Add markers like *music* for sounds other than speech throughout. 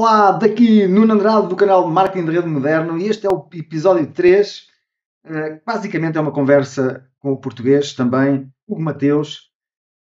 Olá, daqui Nuno Andrade do canal Marketing de Rede Moderno e este é o episódio 3. Uh, basicamente é uma conversa com o português também, Hugo Mateus,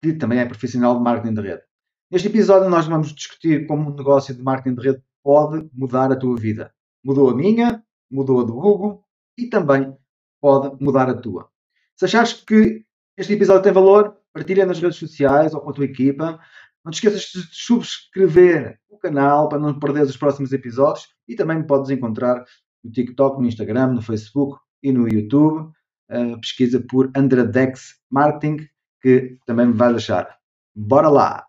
que também é profissional de marketing de rede. Neste episódio nós vamos discutir como um negócio de marketing de rede pode mudar a tua vida. Mudou a minha, mudou a do Hugo e também pode mudar a tua. Se achares que este episódio tem valor, partilha nas redes sociais ou com a tua equipa. Não te esqueças de subscrever o canal para não perderes os próximos episódios e também me podes encontrar no TikTok, no Instagram, no Facebook e no YouTube. Uh, pesquisa por Andradex Marketing que também me vais achar. Bora lá!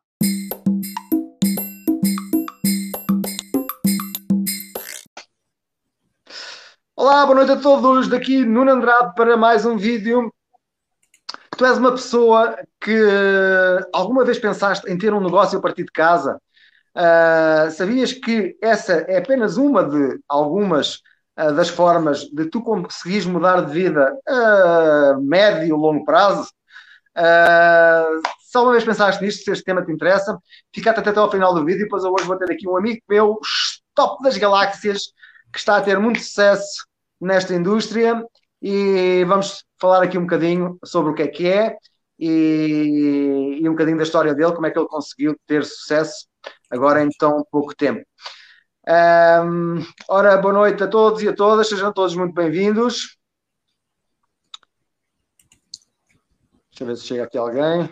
Olá, boa noite a todos. Daqui Nuno Andrade para mais um vídeo tu és uma pessoa que alguma vez pensaste em ter um negócio a partir de casa? Uh, sabias que essa é apenas uma de algumas uh, das formas de tu conseguires mudar de vida a médio e longo prazo? Uh, se alguma vez pensaste nisto, se este tema te interessa, fica até, até ao final do vídeo, pois eu hoje vou ter aqui um amigo meu, top das galáxias, que está a ter muito sucesso nesta indústria e vamos falar aqui um bocadinho sobre o que é que é e, e um bocadinho da história dele, como é que ele conseguiu ter sucesso agora em tão pouco tempo. Um, ora, boa noite a todos e a todas, sejam todos muito bem-vindos. Deixa eu ver se chega aqui alguém.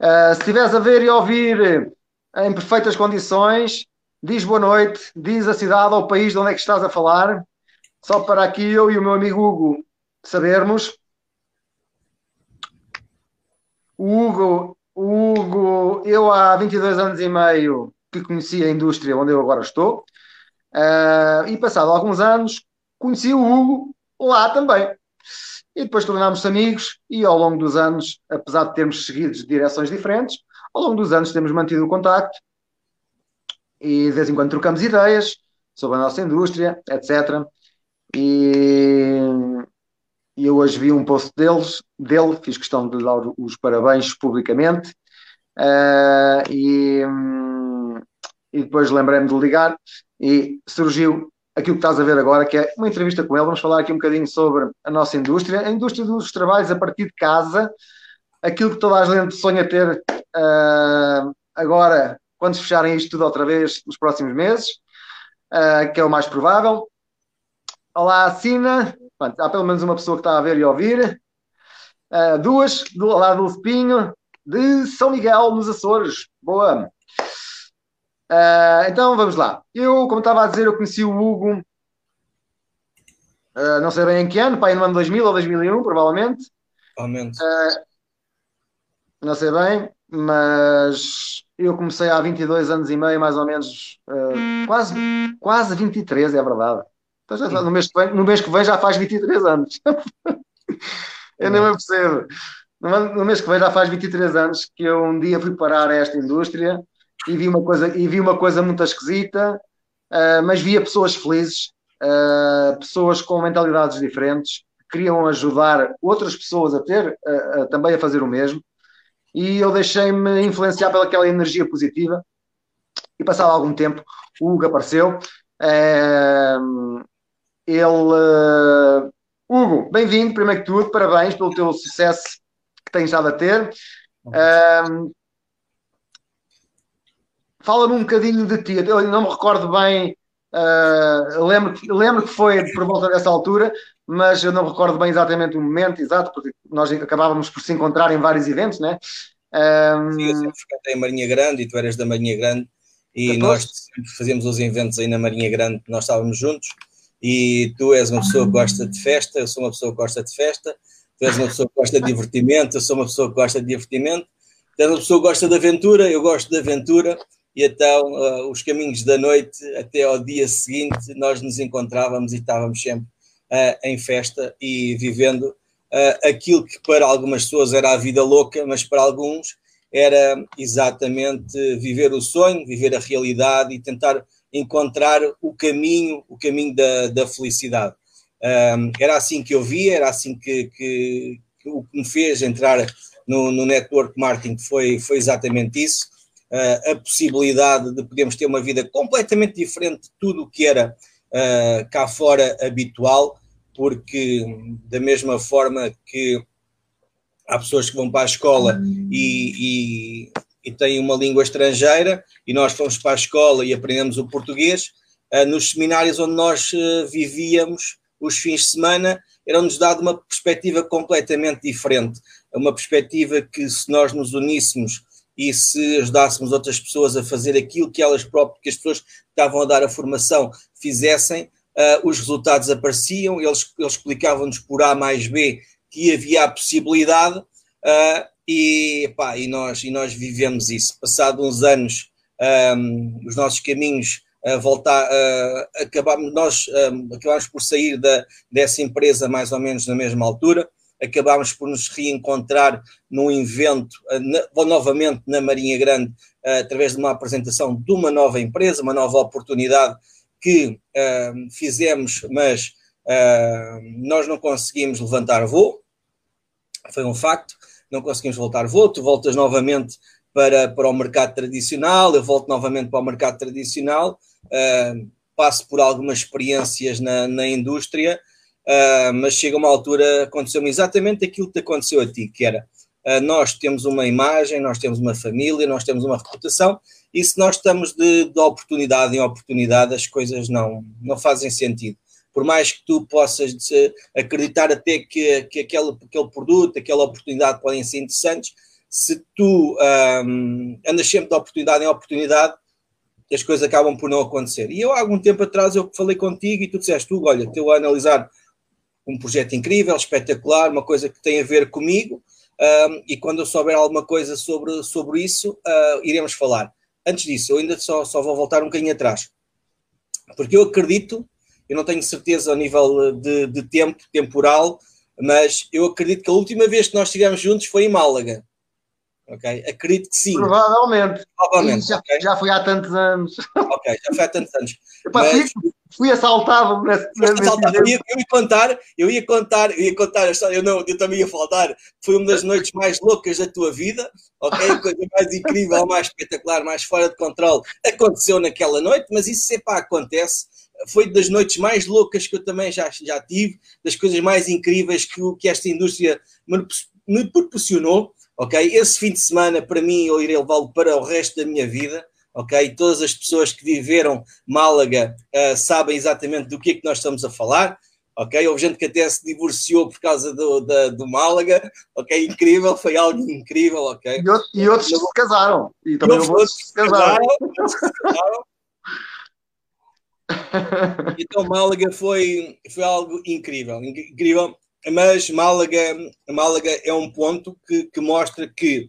Uh, se estiveres a ver e ouvir em perfeitas condições, diz boa noite, diz a cidade ou o país de onde é que estás a falar. Só para aqui eu e o meu amigo Hugo sabermos. Hugo, Hugo, eu há 22 anos e meio que conheci a indústria onde eu agora estou, uh, e passado alguns anos conheci o Hugo lá também. E depois tornámos-nos amigos, e ao longo dos anos, apesar de termos seguido direções diferentes, ao longo dos anos temos mantido o contacto e de vez em quando trocamos ideias sobre a nossa indústria, etc. E, e eu hoje vi um post deles, dele, fiz questão de dar os parabéns publicamente. Uh, e, e depois lembrei-me de ligar e surgiu aquilo que estás a ver agora, que é uma entrevista com ele. Vamos falar aqui um bocadinho sobre a nossa indústria, a indústria dos trabalhos a partir de casa, aquilo que toda a gente sonha ter uh, agora, quando se fecharem isto tudo outra vez nos próximos meses, uh, que é o mais provável. Olá, Sina. Pronto, há pelo menos uma pessoa que está a ver e a ouvir. Uh, duas, do lado do Espinho, de São Miguel, nos Açores. Boa. Uh, então, vamos lá. Eu, como estava a dizer, eu conheci o Hugo, uh, não sei bem em que ano, pai, no ano 2000 ou 2001, provavelmente. Provavelmente. não sei bem, mas eu comecei há 22 anos e meio, mais ou menos, quase, quase 23, é verdade. Então, já, no, mês que vem, no mês que vem já faz 23 anos. *laughs* eu nem me percebo. No, mês que vem já faz 23 anos que eu um dia fui parar a esta indústria e vi uma coisa, e vi uma coisa muito esquisita, uh, mas via pessoas felizes, uh, pessoas com mentalidades diferentes, que queriam ajudar outras pessoas a ter, uh, também a fazer o mesmo, e eu deixei-me influenciar pelaquela energia positiva, e passado algum tempo o Hugo apareceu, ele. Uh, Hugo, bem-vindo, primeiro que tudo, parabéns pelo teu sucesso que tens estado a ter. Uh, Fala-me um bocadinho de ti. Eu não me recordo bem, uh, lembro, lembro que foi por volta dessa altura, mas eu não me recordo bem exatamente o momento exato, porque nós acabávamos por se encontrar em vários eventos, né? Um... Sim, eu sempre frequentei a Marinha Grande e tu eras da Marinha Grande e nós sempre fazíamos os eventos aí na Marinha Grande, nós estávamos juntos e tu és uma pessoa que gosta de festa, eu sou uma pessoa que gosta de festa, tu és uma pessoa que gosta de divertimento, eu sou uma pessoa que gosta de divertimento, tu és uma pessoa que gosta de aventura, eu gosto de aventura, e então uh, os caminhos da noite até ao dia seguinte nós nos encontrávamos e estávamos sempre uh, em festa e vivendo uh, aquilo que para algumas pessoas era a vida louca, mas para alguns era exatamente viver o sonho, viver a realidade e tentar encontrar o caminho, o caminho da, da felicidade. Um, era assim que eu via, era assim que, que, que o que me fez entrar no, no network marketing foi, foi exatamente isso. uh, a possibilidade de podermos ter uma vida completamente diferente de tudo o que era uh, cá fora habitual, porque da mesma forma que há pessoas que vão para a escola e, e, e têm uma língua estrangeira e nós fomos para a escola e aprendemos o português, uh, nos seminários onde nós vivíamos os fins de semana, era-nos dado uma perspectiva completamente diferente, uma perspectiva que se nós nos uníssemos e se ajudássemos outras pessoas a fazer aquilo que elas próprias, que as pessoas que estavam a dar a formação fizessem, uh, os resultados apareciam, eles, eles explicavam-nos por A mais B que havia a possibilidade uh, e, pá, e, nós, e nós vivemos isso. Passado uns anos, um, os nossos caminhos uh, voltar, uh, acabamos, nós um, acabámos por sair da, dessa empresa mais ou menos na mesma altura. Acabámos por nos reencontrar num evento, eh, na, novamente na Marinha Grande, uh, através de uma apresentação de uma nova empresa, uma nova oportunidade que fizemos, mas nós não conseguimos levantar voo, foi um facto, não conseguimos voltar voo, tu voltas novamente para, para o mercado tradicional, eu volto novamente para o mercado tradicional, passo por algumas experiências na, na indústria, uh, mas chega uma altura, aconteceu-me exatamente aquilo que aconteceu a ti, que era, uh, nós temos uma imagem, nós temos uma família, nós temos uma reputação, e se nós estamos de, de oportunidade em oportunidade, as coisas não, não fazem sentido. Por mais que tu possas acreditar até que, que aquele, aquele produto, aquela oportunidade podem ser interessantes, se tu um, andas sempre de oportunidade em oportunidade, as coisas acabam por não acontecer. E eu, há algum tempo atrás, eu falei contigo e tu disseste, tu, olha, estou a analisar um projeto incrível, espetacular, uma coisa que tem a ver comigo. Um, e quando eu souber alguma coisa sobre, sobre isso, uh, iremos falar. Antes disso, eu ainda só, só vou voltar um bocadinho atrás, porque eu acredito, eu não tenho certeza ao nível de, de tempo, temporal, mas eu acredito que a última vez que nós estivemos juntos foi em Málaga. Ok? Acredito que sim. Provavelmente. Provavelmente. Já, okay? já foi há tantos anos. *laughs* Ok, já foi há tantos anos. Epá, mas... fui, fui assaltado nesse, assaltado. Eu, ia, eu, ia, contar, eu ia contar, eu ia contar a história, eu, não, eu também ia falar. Foi uma das noites mais loucas da tua vida, ok? A coisa mais incrível, mais espetacular, mais fora de controle aconteceu naquela noite, mas isso sempre acontece. Foi das noites mais loucas que eu também já, já tive, das coisas mais incríveis que, que esta indústria me, me proporcionou ok? Esse fim de semana, para mim, eu irei levá-lo para o resto da minha vida, ok? Todas as pessoas que viveram Málaga uh, sabem exatamente do que é que nós estamos a falar, ok? Houve gente que até se divorciou por causa do, da, do Málaga, ok? Incrível, foi algo incrível, ok? E, outros, outros se casaram, e também e outros se casaram. casaram. *laughs* então Málaga foi, foi algo incrível, incrível mas Málaga, Málaga é um ponto que, que mostra que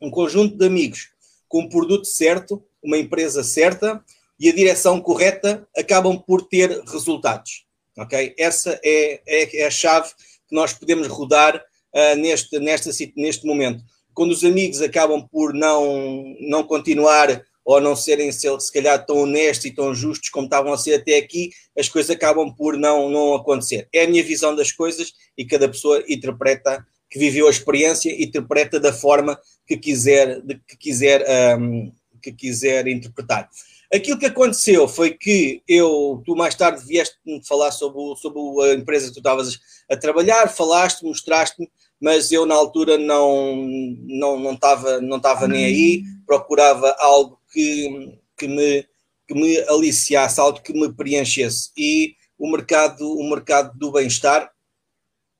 um conjunto de amigos com um produto certo, uma empresa certa e a direção correta acabam por ter resultados. Ok? Essa é, é, é a chave que nós podemos rodar uh, neste, nesta, neste momento. Quando os amigos acabam por não, não continuar ou não serem, se, calhar, tão honestos e tão justos como estavam a ser até aqui, as coisas acabam por não, não acontecer. É a minha visão das coisas e cada pessoa interpreta, que viveu a experiência, interpreta da forma que quiser, de, que quiser, um, que quiser interpretar. Aquilo que aconteceu foi que eu, tu mais tarde vieste-me falar sobre, sobre a empresa que tu estavas a trabalhar, falaste, mostraste-me, mas eu na altura não não não estava não estava nem aí, procurava algo que, que, me, que me aliciasse, algo que me preenchesse. E o mercado, o mercado do bem-estar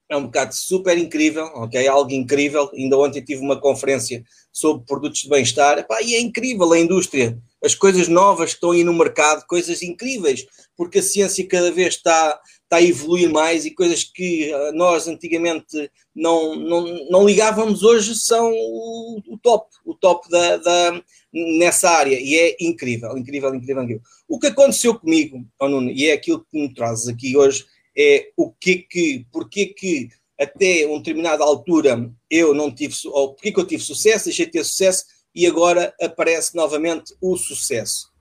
é um mercado super incrível, ok? Algo incrível. Ainda ontem tive uma conferência sobre produtos de bem-estar, e é incrível a indústria, as coisas novas que estão aí no mercado, coisas incríveis, porque a ciência cada vez está, está a evoluir mais e coisas que ah, nós antigamente não, não, não ligávamos hoje são o, o top, o top da, da, nessa área e é incrível, incrível, incrível, incrível. O que aconteceu comigo, oh Nuno, e é aquilo que me trazes aqui hoje, é o que que, porque que até uma determinada altura eu não tive, ou porque que eu tive sucesso, deixei de ter sucesso e agora aparece novamente o sucesso.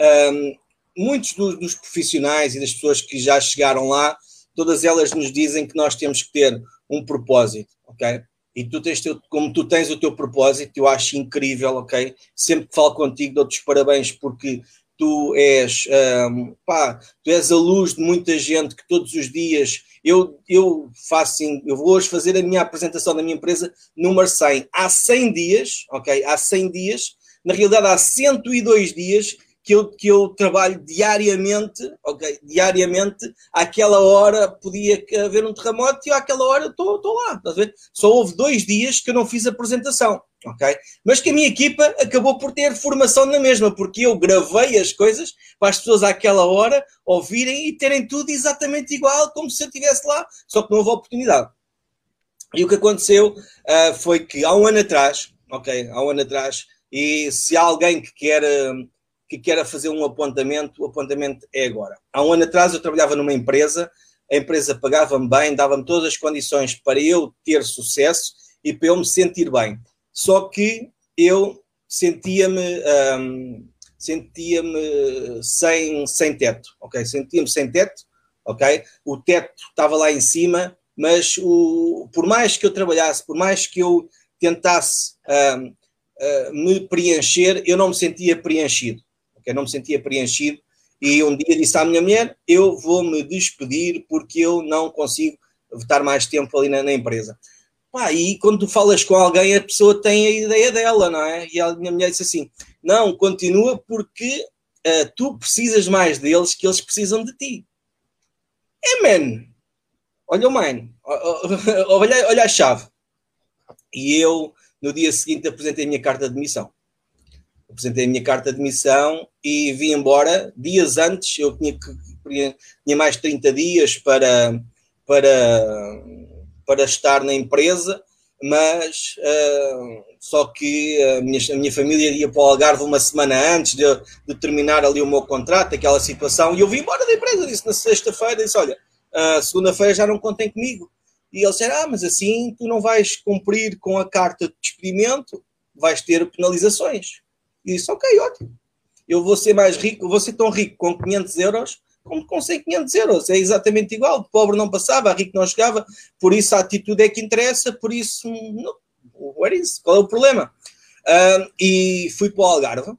Um, muitos dos, dos, profissionais e das pessoas que já chegaram lá, todas elas nos dizem que nós temos que ter um propósito, ok? e tu tens teu, como tu tens o teu propósito, eu acho incrível, ok? Sempre que falo contigo, dou-te os parabéns porque tu és, um, pá, tu és a luz de muita gente que todos os dias eu, eu faço assim, eu vou hoje fazer a minha apresentação da minha empresa número 100. Há 100 dias, ok? Há 100 dias, na realidade há 102 dias que eu, que eu trabalho diariamente, ok? Diariamente, àquela hora podia haver um terremoto e àquela hora estou lá, estás a ver? Só houve dois dias que eu não fiz apresentação, ok? Mas que a minha equipa acabou por ter formação na mesma, porque eu gravei as coisas para as pessoas àquela hora ouvirem e terem tudo exatamente igual, como se eu estivesse lá, só que não houve oportunidade. E o que aconteceu uh, foi que há um ano atrás, ok? Há um ano atrás, e se há alguém que quer. Uh, que queira fazer um apontamento, o apontamento é agora. Há um ano atrás eu trabalhava numa empresa, a empresa pagava-me bem, dava-me todas as condições para eu ter sucesso e para eu me sentir bem. Só que eu sentia-me um, sentia-me sem, sem teto, ok? Sentia-me sem teto, ok? O teto estava lá em cima, mas o, por mais que eu trabalhasse, por mais que eu tentasse um, uh, me preencher, eu não me sentia preenchido porque eu não me sentia preenchido. E um dia disse à minha mulher: Eu vou me despedir porque eu não consigo estar mais tempo ali na, na empresa. Pá, e quando tu falas com alguém, a pessoa tem a ideia dela, não é? E a minha mulher disse assim: Não, continua porque uh, tu precisas mais deles que eles precisam de ti. É, man. Olha o man. *laughs* Olha, olha a chave. E eu, no dia seguinte, apresentei a minha carta de demissão apresentei a minha carta de missão e vim embora. Dias antes, eu tinha, que, tinha mais de 30 dias para, para, para estar na empresa, mas uh, só que a minha, a minha família ia para o Algarve uma semana antes de, de, terminar ali o meu contrato, aquela situação, e eu vim embora da empresa. Disse na sexta-feira: disse, Olha, uh, segunda-feira já não contem comigo. E eles disseram: Ah, mas assim tu não vais cumprir com a carta de despedimento, vais ter penalizações. E disse, ok, ótimo. Eu vou ser mais rico, vou ser tão rico com 500 euros como com 100, 500 euros. É exatamente igual. O pobre não passava, rico não chegava. Por isso a atitude é que interessa. Por isso, não, what is? qual é o problema? E fui para o Algarve.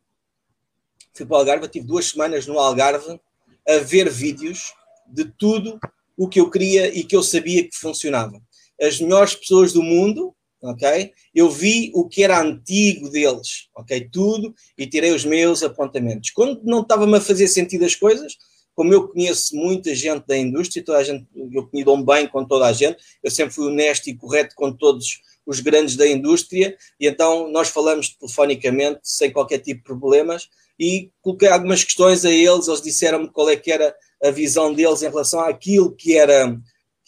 Fui para o Algarve, tive duas semanas no Algarve a ver vídeos de tudo o que eu queria e que eu sabia que funcionava. As melhores pessoas do mundo ok? Eu vi o que era antigo deles, ok? Tudo e tirei os meus apontamentos. Quando não estava-me a fazer sentido as coisas, como eu conheço muita gente da indústria, toda a gente, eu me bem com toda a gente, eu sempre fui honesto e correto com todos os grandes da indústria, e então nós falamos telefonicamente, sem qualquer tipo de problemas, e coloquei algumas questões a eles, eles disseram-me qual é que era a visão deles em relação àquilo que era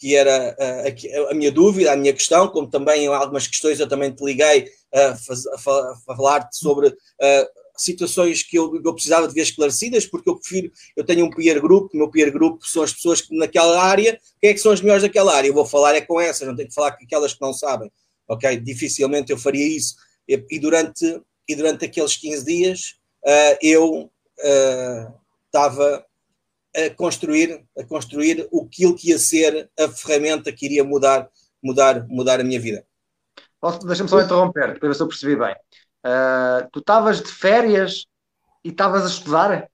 que era a, a, minha dúvida, a minha questão, como também em algumas questões eu também te liguei a, a, a falar-te sobre uh, situações que eu, eu, precisava de ver esclarecidas, porque eu prefiro, eu tenho um peer group, o meu peer group são as pessoas que naquela área, quem é que são as melhores daquela área? Eu vou falar é com essas, não tenho que falar com aquelas que não sabem, ok? Dificilmente eu faria isso. E, e durante, e durante aqueles 15 dias uh, eu estava uh, a construir, a construir aquilo que ia ser a ferramenta que iria mudar, mudar, mudar a minha vida. Deixa-me só interromper, para ver se eu percebi bem. Uh, tu estavas de férias e estavas a estudar?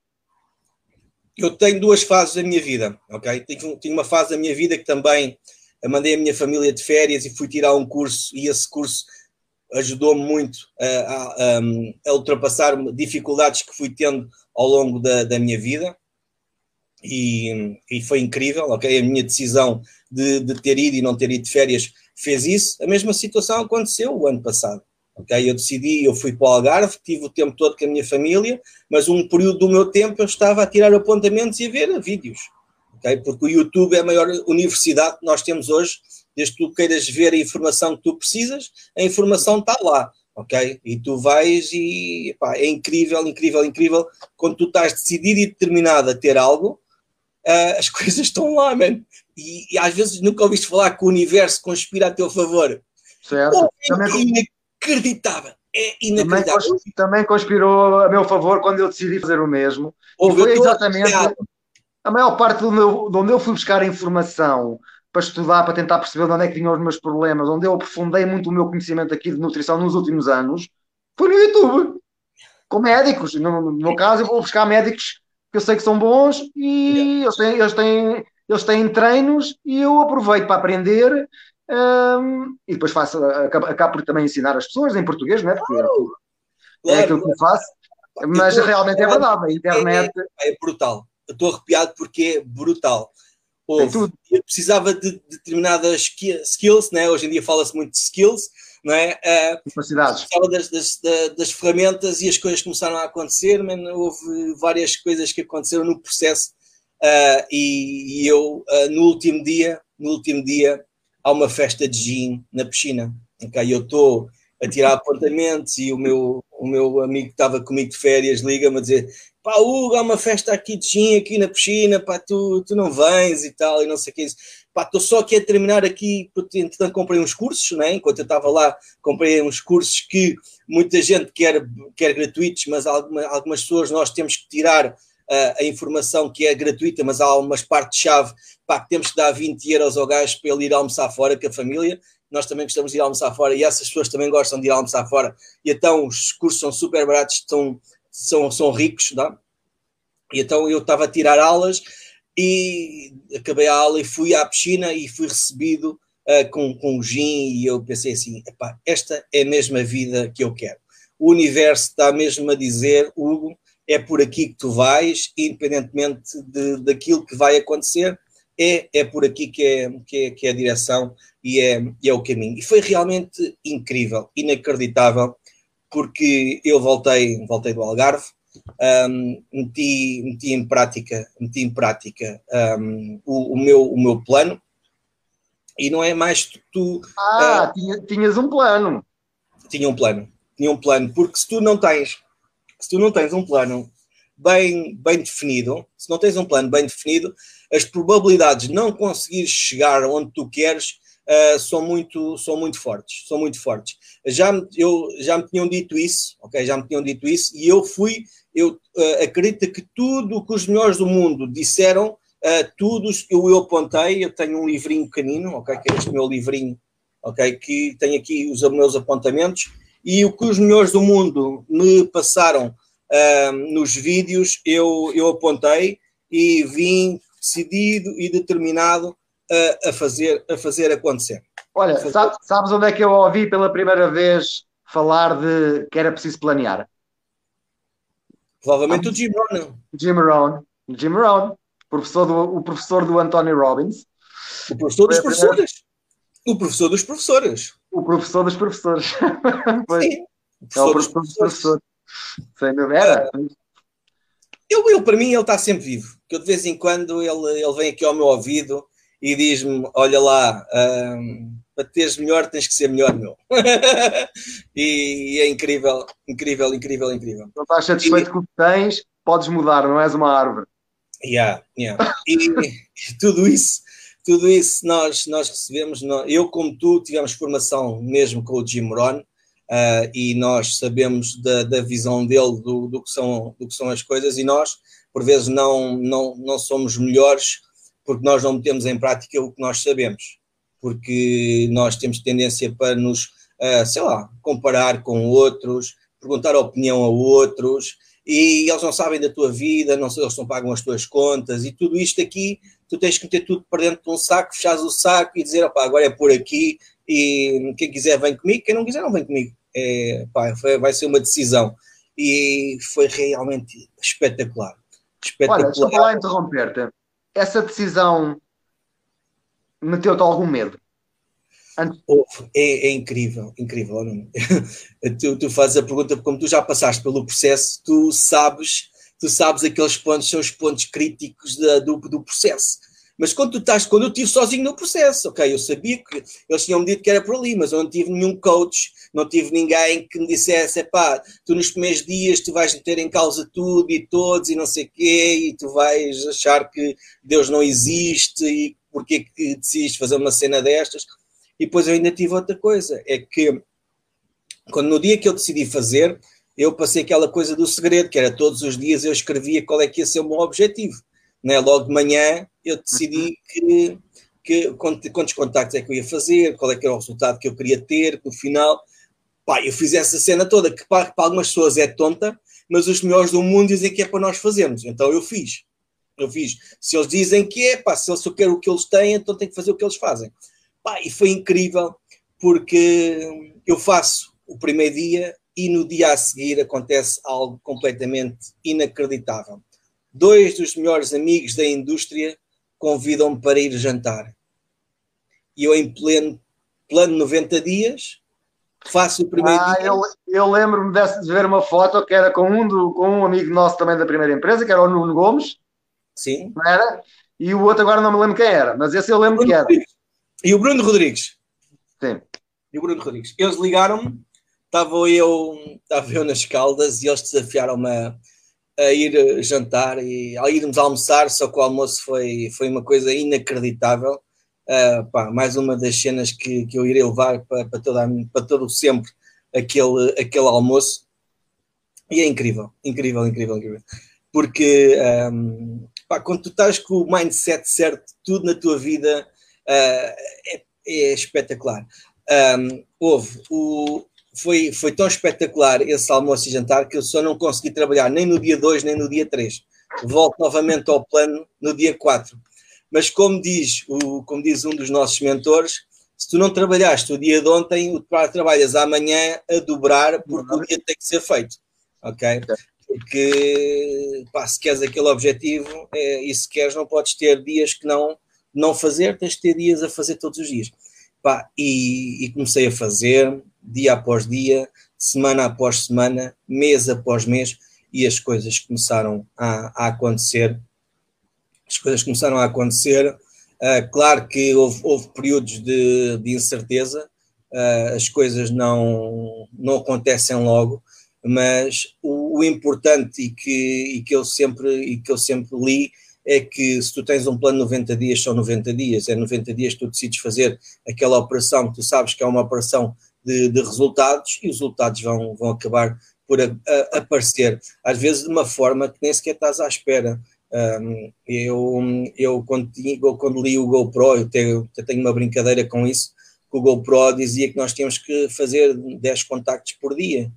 Eu tenho duas fases da minha vida, ok? Tenho, uma fase da minha vida que também mandei a minha família de férias e fui tirar um curso e esse curso ajudou-me muito a, a, a, ultrapassar dificuldades que fui tendo ao longo da, da minha vida e, e, foi incrível, ok? A minha decisão de, de, ter ido e não ter ido de férias fez isso. A mesma situação aconteceu o ano passado, ok? Eu decidi, eu fui para o Algarve, tive o tempo todo com a minha família, mas um período do meu tempo eu estava a tirar apontamentos e a ver vídeos, ok? Porque o YouTube é a maior universidade que nós temos hoje, desde que tu queiras ver a informação que tu precisas, a informação está lá ok? E tu vais e pá, é incrível, incrível, incrível quando tu estás decidido e determinado a ter algo, uh, as *laughs* coisas estão lá, man. E, e, às vezes nunca ouviste falar que o universo conspira a teu favor. Certo. Oh, é também, inacreditável. É inacreditável. Também, conspirou a meu favor quando eu decidi fazer o mesmo. Ouve, foi exatamente a maior parte do meu, de onde eu fui buscar a informação para estudar, para tentar perceber de onde é que vinham os meus problemas, onde eu aprofundei muito o meu conhecimento aqui de nutrição nos últimos anos, foi no YouTube, com médicos. No, no meu caso, eu vou buscar médicos que eu sei que são bons e eles, têm, eles, têm, eles têm treinos e eu aproveito para aprender um, e depois faço, acabo, acabo, por também ensinar as pessoas em português, não é? Porque é, é aquilo que eu faço. Mas realmente é verdade, a internet. É, é brutal. Eu estou arrepiado porque é brutal. Houve, eu precisava de determinadas skills, né? hoje em dia fala-se muito de skills, não é? Uh, Capacidades. Das, das, das, ferramentas e as coisas começaram a acontecer, man, houve várias coisas que aconteceram no processo uh, e, e, eu, uh, no último dia, no último dia, há uma festa de gin na piscina, ok? Eu estou a tirar apontamentos e o meu, o meu amigo que estava comigo de férias liga-me a dizer pá, Hugo, há uma festa aqui de gin aqui na piscina, pá, tu, tu não vens e tal, e não sei o que é isso. Pá, estou só aqui a terminar aqui, entretanto comprei uns cursos, né? enquanto eu estava lá, comprei uns cursos que muita gente quer, quer gratuitos, mas alguma, algumas pessoas nós temos que tirar uh, a informação que é gratuita, mas há umas partes-chave, que temos que dar 20 euros ao gajo para ele ir almoçar fora com a família, nós também gostamos de ir almoçar fora e essas pessoas também gostam de ir almoçar fora, e então os cursos são super baratos, são são, são ricos, dá? E então eu estava a tirar aulas e acabei a aula e fui à piscina e fui recebido uh, com, com gin e eu pensei assim, esta é a mesma vida que eu quero. O universo está mesmo a dizer, Hugo, é por aqui que tu vais, independentemente de, daquilo que vai acontecer, é, é por aqui que é, que é, que é a direção e é, e é o caminho. E foi realmente incrível, inacreditável porque eu voltei, voltei do Algarve, um, meti, meti em prática, meti em prática um, o, o, meu, o meu plano e não é mais tu. tu ah, uh, tinha, tinhas um plano. Tinha um plano, tinha um plano, porque se tu não tens, se tu não tens um plano bem, bem definido, se não tens um plano bem definido, as probabilidades de não conseguires chegar onde tu queres uh, são, muito, são muito fortes, são muito fortes. Já, eu, já me tinham dito isso, ok? Já me tinham dito isso e eu fui, eu uh, acredito que tudo o que os melhores do mundo disseram, uh, tudo eu, eu apontei, eu tenho um livrinho pequenino, ok? Que é este meu livrinho, ok? Que tem aqui os meus apontamentos e o que os melhores do mundo me passaram uh, nos vídeos, eu, eu apontei e vim decidido e determinado a, a, fazer, a fazer acontecer. Olha, sabes onde é que eu ouvi pela primeira vez falar de que era preciso planear? Provavelmente ah, o Jim Rohn. Jim Rohn. Jim Rohn, professor do, o professor do Anthony Robbins. O professor dos professores. O professor dos professores. O professor dos professores. *laughs* Sim. O professor, é o professor dos professores. Sem dúvida. Era. Eu, eu, para mim, ele está sempre vivo. Que eu, de vez em quando ele, ele vem aqui ao meu ouvido e diz-me: Olha lá, um, para teres melhor tens que ser melhor, meu. *laughs* e, e, é incrível, incrível, incrível, incrível. Não estás satisfeito e, com o que tens, podes mudar, não és uma árvore. Yeah, yeah. E, e tudo isso, tudo isso nós, nós recebemos, eu como tu tivemos formação mesmo com o Jim Rohn, uh, e nós sabemos da, da visão dele do, do, que são, do que são as coisas e nós por vezes não, não, não somos melhores porque nós não metemos em prática o que nós sabemos, porque nós temos tendência para nos, uh, sei lá, comparar com outros, perguntar a opinião a outros, e eles não sabem da tua vida, não, eles não pagam as tuas contas, e tudo isto aqui, tu tens que meter tudo para dentro de um saco, fechares o saco e dizer, opá, agora é por aqui, e quem quiser vem comigo, quem não quiser não vem comigo. É, pá, vai ser uma decisão. E foi realmente espetacular. espetacular. Olha, deixa lá interromper-te essa decisão meteu-te algum medo? É, é, incrível, incrível. *laughs* tu, tu fazes a pergunta como tu já passaste pelo processo, tu sabes, tu sabes aqueles pontos, são os pontos críticos da, do, do processo. Mas quando tu estás, quando eu estive sozinho no processo, ok, eu sabia que eles tinham me dito que era por ali, mas eu não tive nenhum coach, não tive ninguém que me dissesse, pá, tu nos primeiros dias tu vais meter em causa tudo e todos e não sei o quê, e tu vais achar que Deus não existe e porque que decidiste fazer uma cena destas. E depois eu ainda tive outra coisa, é que quando no dia que eu decidi fazer, eu passei aquela coisa do segredo, que era todos os dias eu escrevia qual é que ia ser o meu objetivo. Né? Logo de manhã eu decidi uhum. que, que, quantos contactos é que eu ia fazer, qual é que era o resultado que eu queria ter no final. Pá, eu fiz essa cena toda que para, para algumas pessoas é tonta, mas os melhores do mundo dizem que é para nós fazermos. Então eu fiz. Eu fiz. Se eles dizem que é, pá, se eu quero o que eles têm, então tenho que fazer o que eles fazem. Pá, e foi incrível porque eu faço o primeiro dia e no dia a seguir acontece algo completamente inacreditável. Dois dos melhores amigos da indústria convidam-me para ir jantar. E eu, em pleno plano 90 dias, faço o primeiro ah, dia. Eu, eu lembro-me de ver uma foto que era com um, do, com um amigo nosso também da primeira empresa, que era o Nuno Gomes. Sim. Não era? E o outro agora não me lembro quem era, mas esse eu lembro que era. E o Bruno Rodrigues. Sim. E o Bruno Rodrigues. Eles ligaram-me, estava eu, estava eu nas Caldas e eles desafiaram-me a, a, ir jantar e ao irmos almoçar, só que o almoço foi, foi uma coisa inacreditável. Uh, pá, mais uma das cenas que, que eu irei levar para, para, toda, para todo sempre aquele, aquele almoço. E é incrível, incrível, incrível, incrível. Porque um, pá, quando tu estás com o mindset certo, tudo na tua vida uh, é, é, espetacular. Um, houve o, foi, foi tão espetacular esse almoço e jantar que eu só não consegui trabalhar nem no dia 2 nem no dia 3. Volto novamente ao plano no dia 4 mas como diz, o, como diz um dos nossos mentores, se tu não trabalhaste o dia de ontem, o trabalhas amanhã a dobrar porque o dia tem que ser feito. Ok? Porque pá, se queres aquele objetivo é, e se queres, não podes ter dias que não, não fazer, tens de ter dias a fazer todos os dias. Pá, e, e comecei a fazer dia após dia, semana após semana, mês após mês, e as coisas começaram a, a acontecer as coisas começaram a acontecer. Uh, claro que houve, houve períodos de, de incerteza, uh, as coisas não, não acontecem logo, mas o, o, importante e que, e, que eu sempre, e que eu sempre li é que se tu tens um plano de 90 dias, são 90 dias, é 90 dias que tu decides fazer aquela operação que tu sabes que é uma operação de, de resultados e os resultados vão, vão acabar por a, a, aparecer, às vezes de uma forma que nem sequer estás à espera. Um, eu, eu quando, quando, li o GoPro, eu tenho, eu tenho uma brincadeira com isso, que o GoPro dizia que nós tínhamos que fazer 10 contactos por dia.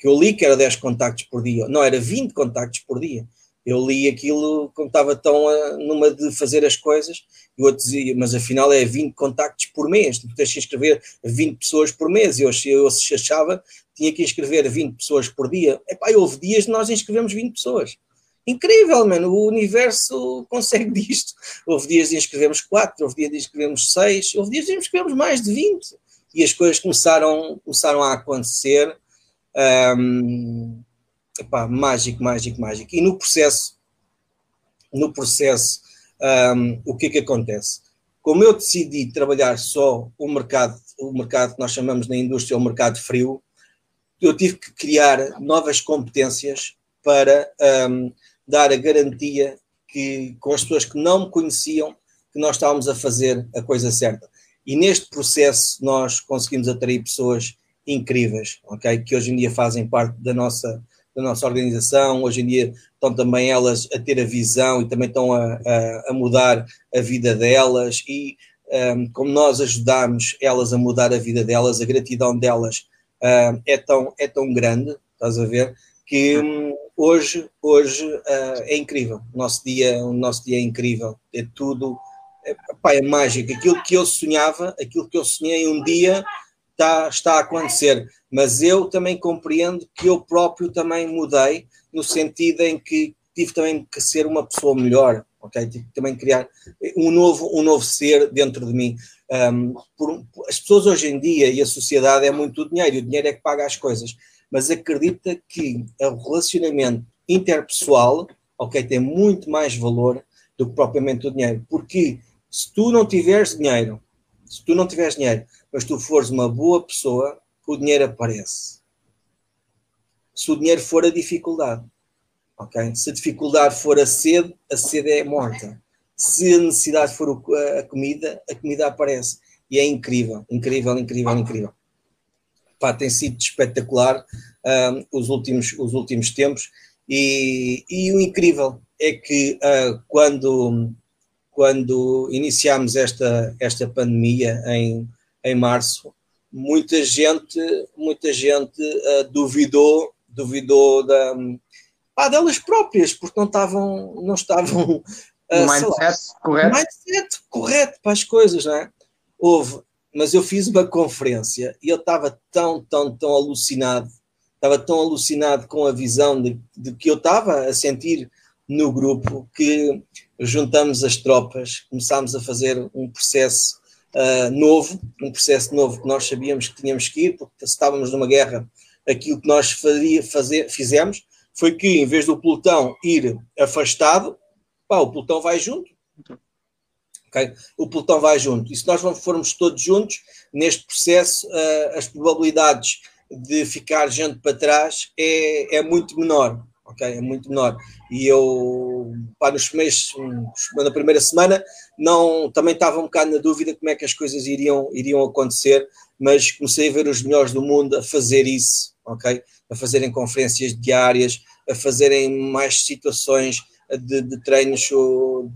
Que eu li que era 10 contactos por dia. Não, era 20 contactos por dia. Eu li aquilo como estava tão a, numa de fazer as coisas, e o outro dizia, mas afinal é 20 contactos por mês, tu tens que inscrever 20 pessoas por mês. Eu, eu achava tinha que inscrever 20 pessoas por dia. Epá, houve dias que nós inscrevemos 20 pessoas incrível, mano. O universo consegue *laughs* disto. Houve dias de inscrevemos quatro, houve dias de inscrevemos seis, houve dias de inscrevemos mais de 20. E as coisas começaram, começaram a acontecer. Um, epá, mágico, mágico, mágico. E no processo, no processo, um, o que é que acontece? Como eu decidi trabalhar só o mercado, o mercado que nós chamamos na indústria o mercado frio, eu tive que criar novas competências para um, dar a garantia que com as pessoas que não me conheciam que nós estávamos a fazer a coisa certa. E neste processo nós conseguimos atrair pessoas incríveis, ok? Que hoje em dia fazem parte da nossa, da nossa organização, hoje em dia estão também elas a ter a visão e também estão a, a, a mudar a vida delas e um, como nós ajudamos elas a mudar a vida delas, a gratidão delas uh, é, tão, é tão grande, estás a ver, que um, hoje, hoje uh, é incrível. O nosso dia, o nosso dia é incrível. É tudo, é, pá, é mágico. Aquilo que eu sonhava, aquilo que eu sonhei um dia está, está a acontecer. Mas eu também compreendo que eu próprio também mudei, no sentido em que tive também que ser uma pessoa melhor, ok? Tive que também criar um novo, um novo ser dentro de mim. Um, por, as pessoas hoje em dia e a sociedade é muito o dinheiro, o dinheiro é que paga as coisas mas acredita que o relacionamento interpessoal, ok, tem muito mais valor do que propriamente o dinheiro. Porque se tu não tiveres dinheiro, se tu não tiveres dinheiro, mas tu fores uma boa pessoa, o dinheiro aparece. Se o dinheiro for a dificuldade, ok? Se a dificuldade for a sede, a sede é morta. Se a necessidade for a comida, a comida aparece. E é incrível, incrível, incrível, incrível pá, tem sido espetacular uh, os, últimos, os últimos tempos. E, e o incrível é que uh, quando, quando iniciámos esta, esta pandemia em, em março, muita gente, muita gente uh, duvidou, duvidou da, ah, delas próprias, porque não estavam, não estavam *laughs* uh, mindset lá, correto. Mindset correto para as coisas, não é? Houve, mas eu fiz uma conferência e eu estava tão, tão, tão alucinado, estava tão alucinado com a visão de, de que eu estava a sentir no grupo que juntamos as tropas, começámos a fazer um processo uh, novo, um processo novo que nós sabíamos que tínhamos que ir, porque estávamos numa guerra, aquilo que nós faria, fazer, fizemos foi que, em vez do pelotão ir afastado, pá, o pelotão vai junto. Okay? O pelotão vai junto. E se nós formos todos juntos, neste processo, uh, as probabilidades de ficar gente para trás é, é muito menor. Ok É muito menor. E eu, pá, nos primeiros, na primeira semana, não, também estava um bocado na dúvida como é que as coisas iriam, iriam acontecer, mas comecei a ver os melhores do mundo a fazer isso, ok? A fazerem conferências diárias, a fazerem mais situações de, de, treinos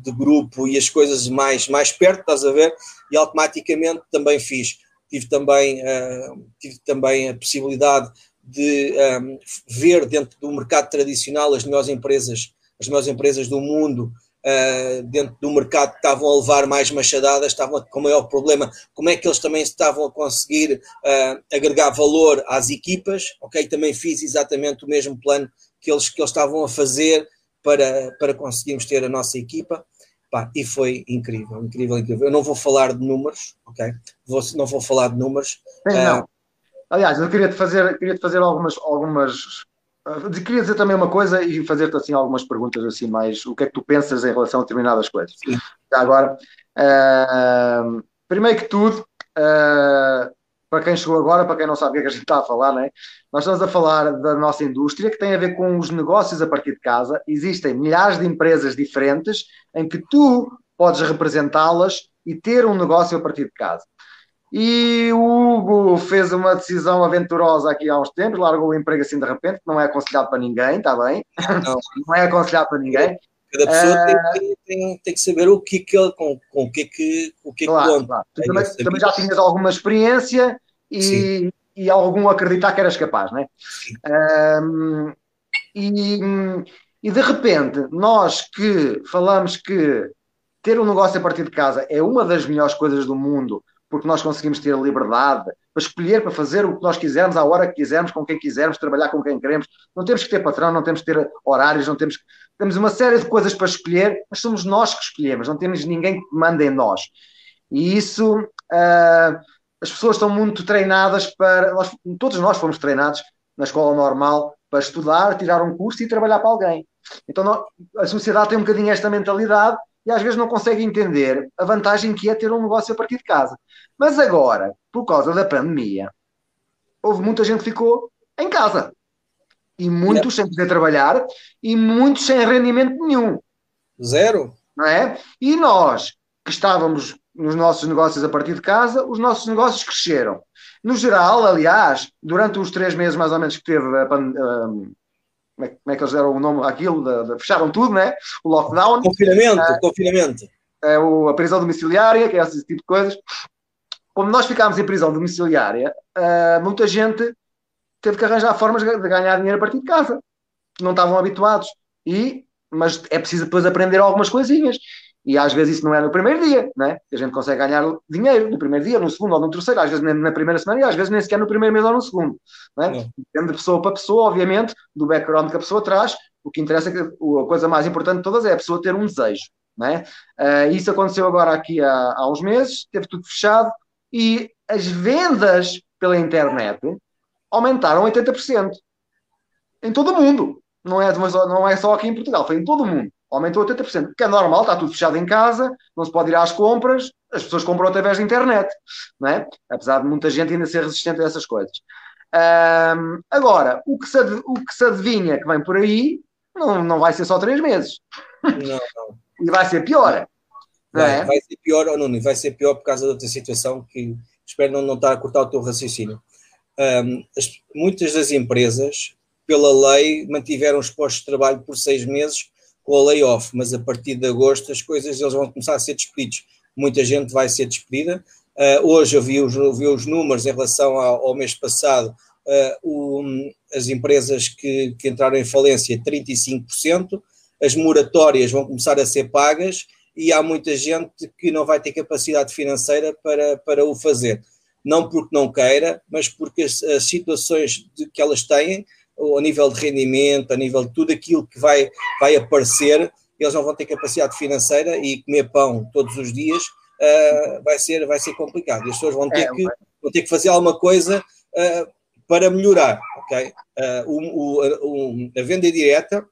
de grupo e as coisas mais, mais perto, estás a ver? E automaticamente também fiz. Tive também, uh, tive também a possibilidade de um, ver dentro do mercado tradicional as melhores empresas, as melhores empresas do mundo uh, dentro do mercado que estavam a levar mais machadadas, estavam com maior problema, como é que eles também estavam a conseguir uh, agregar valor às equipas, ok? Também fiz exatamente o mesmo plano que eles, que eles estavam a fazer para, para conseguirmos ter a nossa equipa. Pá, e foi incrível, incrível, incrível. Eu não vou falar de números, ok? Vou, não vou falar de números. não. Uh, Aliás, eu queria te fazer, queria -te fazer algumas, algumas Uh, queria dizer também uma coisa e fazer-te assim algumas perguntas assim mais o que é que tu pensas em relação a determinadas coisas. Sim. Agora, uh, primeiro que tudo, uh, para quem chegou agora, para quem não sabe o que é que a gente está a falar, né? nós estamos a falar da nossa indústria que tem a ver com os negócios a partir de casa. Existem milhares de empresas diferentes em que tu podes representá-las e ter um negócio a partir de casa. E o Hugo fez uma decisão aventurosa aqui há uns tempos, largou o emprego assim de repente, não é aconselhado para ninguém, está bem? Não, *laughs* não é aconselhado para ninguém. Cada pessoa uh, tem, tem, tem, que saber o que, que ele, com, com o que que, o que, claro, que conta. Claro. Tu é também, também, já tinhas alguma experiência e, e algum acreditar que eras capaz, não é? Um, e, e de repente, nós que falamos que ter um negócio a partir de casa é uma das melhores coisas do mundo, porque nós conseguimos ter a liberdade para escolher, para fazer o que nós quisermos, à hora que quisermos, com quem quisermos, trabalhar com quem queremos. Não temos que ter patrão, não temos que ter horários, não temos. Temos uma série de coisas para escolher, mas somos nós que escolhemos, não temos ninguém que manda em nós. E isso, uh, as pessoas estão muito treinadas para. Nós, todos nós fomos treinados na escola normal para estudar, tirar um curso e trabalhar para alguém. Então, a sociedade tem um bocadinho esta mentalidade e às vezes não consegue entender a vantagem que é ter um negócio a partir de casa. Mas agora, por causa da pandemia, houve muita gente que ficou em casa. E muitos sem poder trabalhar e muitos sem rendimento nenhum. Zero. Não é? E nós, que estávamos nos nossos negócios a partir de casa, os nossos negócios cresceram. No geral, aliás, durante os três meses mais ou menos que teve a pandemia como é, como é que eles deram o nome àquilo, de, de, fecharam tudo, né? O lockdown. Confinamento, uh, confinamento. É, o, a prisão domiciliária, que é esse tipo de coisas. Como nós ficámos em prisão domiciliária, uh, muita gente teve que arranjar formas de ganhar dinheiro a partir de casa, não estavam habituados. E, mas é preciso depois aprender algumas coisinhas. E às vezes isso não é no primeiro dia, né? A gente consegue ganhar dinheiro no primeiro dia, no segundo ou no terceiro, às vezes na primeira semana e às vezes nem sequer no primeiro mês ou no segundo. Né? Depende de pessoa para pessoa, obviamente, do background que a pessoa traz. O que interessa é que a coisa mais importante de todas é a pessoa ter um desejo. Né? Uh, isso aconteceu agora aqui há, há uns meses, teve tudo fechado e as vendas pela internet aumentaram 80% em todo o mundo. Não é, não é só aqui em Portugal, foi em todo o mundo aumentou 80%, que é normal, está tudo fechado em casa, não se pode ir às compras, as pessoas compram através da internet, não é? apesar de muita gente ainda ser resistente a essas coisas. Um, agora, o que, se, o que se adivinha que vem por aí não, não vai ser só três meses. Não, não. E vai ser pior. Vai, é? vai ser pior, ou não, vai ser pior por causa da outra situação que espero não, não estar a cortar o teu raciocínio. Um, as, muitas das empresas, pela lei, mantiveram os postos de trabalho por seis meses com a layoff, mas a partir de agosto as coisas eles vão começar a ser despedidos. Muita gente vai ser despedida. Uh, hoje eu vi os, vi os números em relação ao, ao mês passado, uh, o, as empresas que, que entraram em falência, 35%, as moratórias vão começar a ser pagas e há muita gente que não vai ter capacidade financeira para, para o fazer. Não porque não queira, mas porque as, as situações de, que elas têm, a nível de rendimento, a nível de tudo aquilo que vai, vai aparecer, eles não vão ter capacidade financeira e comer pão todos os dias uh, vai, ser, vai ser complicado. E as pessoas vão ter, é, que, vão ter que fazer alguma coisa uh, para melhorar. Okay? Uh, o, o, a venda direta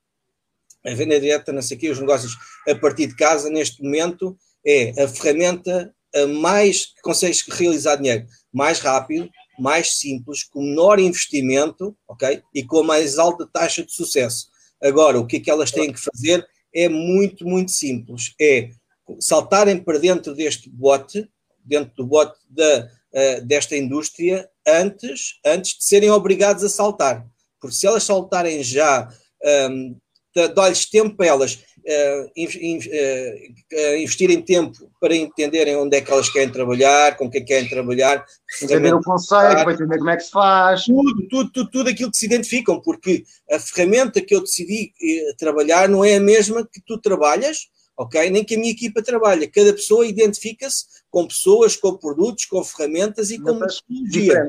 a venda direta, não sei o quê, os negócios a partir de casa, neste momento, é a ferramenta a mais que consegues realizar dinheiro mais rápido, mais simples, com menor investimento, ok? E com a mais alta taxa de sucesso. Agora, o que é que elas têm que fazer é muito, muito simples. É saltarem para dentro deste bote, dentro do bote da, uh, desta indústria, antes, antes de serem obrigados a saltar. Porque se elas saltarem já um, dá-lhes tempo elas uh, investirem tempo para entenderem onde é que elas querem trabalhar, com quem querem trabalhar. Entender o conceito, para entender como é que se faz. Tudo, tudo, tudo, tudo aquilo que se identificam, porque a ferramenta que eu decidi trabalhar não é a mesma que tu trabalhas, ok? Nem que a minha equipa trabalha. Cada pessoa identifica-se com pessoas, com produtos, com ferramentas e com metodologia.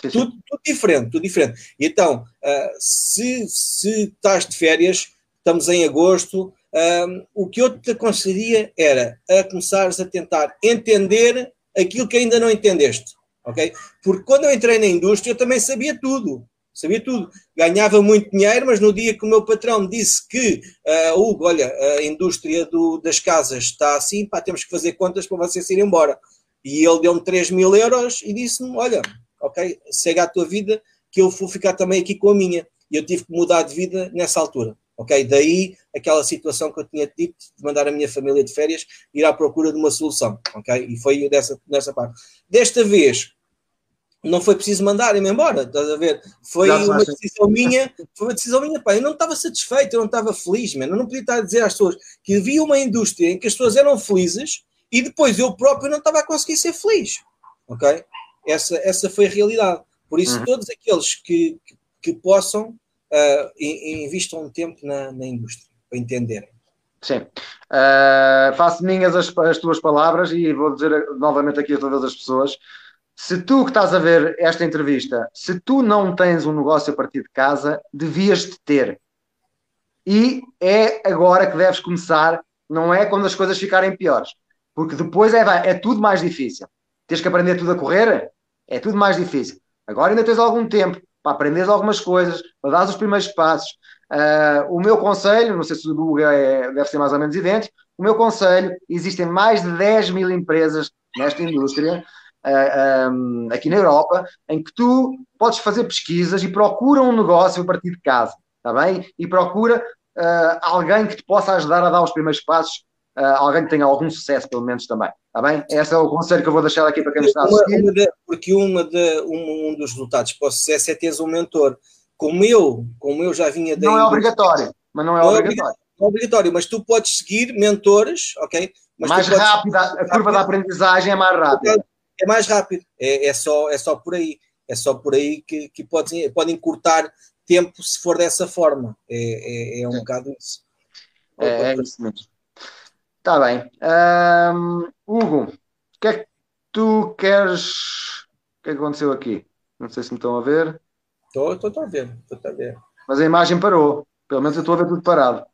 Tudo, tudo, diferente, tudo diferente. Então, uh, se, se estás de férias, estamos em agosto, o que eu te aconselharia era a começares a tentar entender aquilo que ainda não entendeste, ok? Porque quando eu entrei na indústria eu também sabia tudo, sabia tudo. Ganhava muito dinheiro, mas no dia que o meu patrão me disse que, uh, Hugo, olha, a indústria do, das casas está assim, pá, temos que fazer contas para vocês ir embora. E ele deu-me 3 mil euros e disse-me, olha, ok, segue a tua vida, que eu vou ficar também aqui com a minha. E eu tive que mudar de vida nessa altura. Ok? Daí aquela situação que eu tinha dito de mandar a minha família de férias ir à procura de uma solução. Ok? E foi dessa, dessa parte. Desta vez, não foi preciso mandarem-me embora, estás a ver? Foi uma decisão minha, foi uma decisão minha, pá, eu não estava satisfeito, eu não estava feliz, man. eu não podia estar a dizer às pessoas que havia uma indústria em que as pessoas eram felizes e depois eu próprio não estava a conseguir ser feliz, ok? Essa, essa foi a realidade. Por isso, uhum. todos aqueles que, que, que possam uh, investam um tempo na, na indústria, para entenderem. Sim. Uh, faço minhas as, as tuas palavras e vou dizer novamente aqui a todas as pessoas. Se tu que estás a ver esta entrevista, se tu não tens um negócio a partir de casa, devias de ter. E é agora que deves começar, não é quando as coisas ficarem piores. Porque depois é, é tudo mais difícil. Tens que aprender tudo a correr, é tudo mais difícil. Agora ainda tens algum tempo para aprenderes algumas coisas, para dar os primeiros passos. Uh, o meu conselho, não sei se o Hugo é, deve ser mais ou menos idêntico, o meu conselho, existem mais de 10 mil empresas nesta indústria, uh, ah, um, aqui na Europa, em que tu podes fazer pesquisas e procura um negócio a partir de casa, está bem? E procura uh, alguém que te possa ajudar a dar os primeiros passos, alguém que tenha algum sucesso, pelo menos também. Está bem? Esse é o conselho que eu vou deixar aqui para quem está a assistir. Uma de, porque uma de, um, um, dos resultados para o sucesso é teres um mentor. Como eu, como eu já vinha daí. Não é obrigatório, mas não é, não obrigatório. É obrigatório, mas tu podes seguir mentores, ok? Mas mais podes... rápida, a curva da aprendizagem é mais rápida. É mais rápido, é, é, só, é só por aí. É só por aí que, que podem, podem cortar tempo se for dessa forma. É, é, é um bocado isso. É, é isso mesmo. Está bem. Um, Hugo, o que é que tu queres. O que é que aconteceu aqui? Não sei se me estão a ver. Estou, estou a ver, estou a ver. Mas a imagem parou. Pelo menos eu estou a ver tudo parado.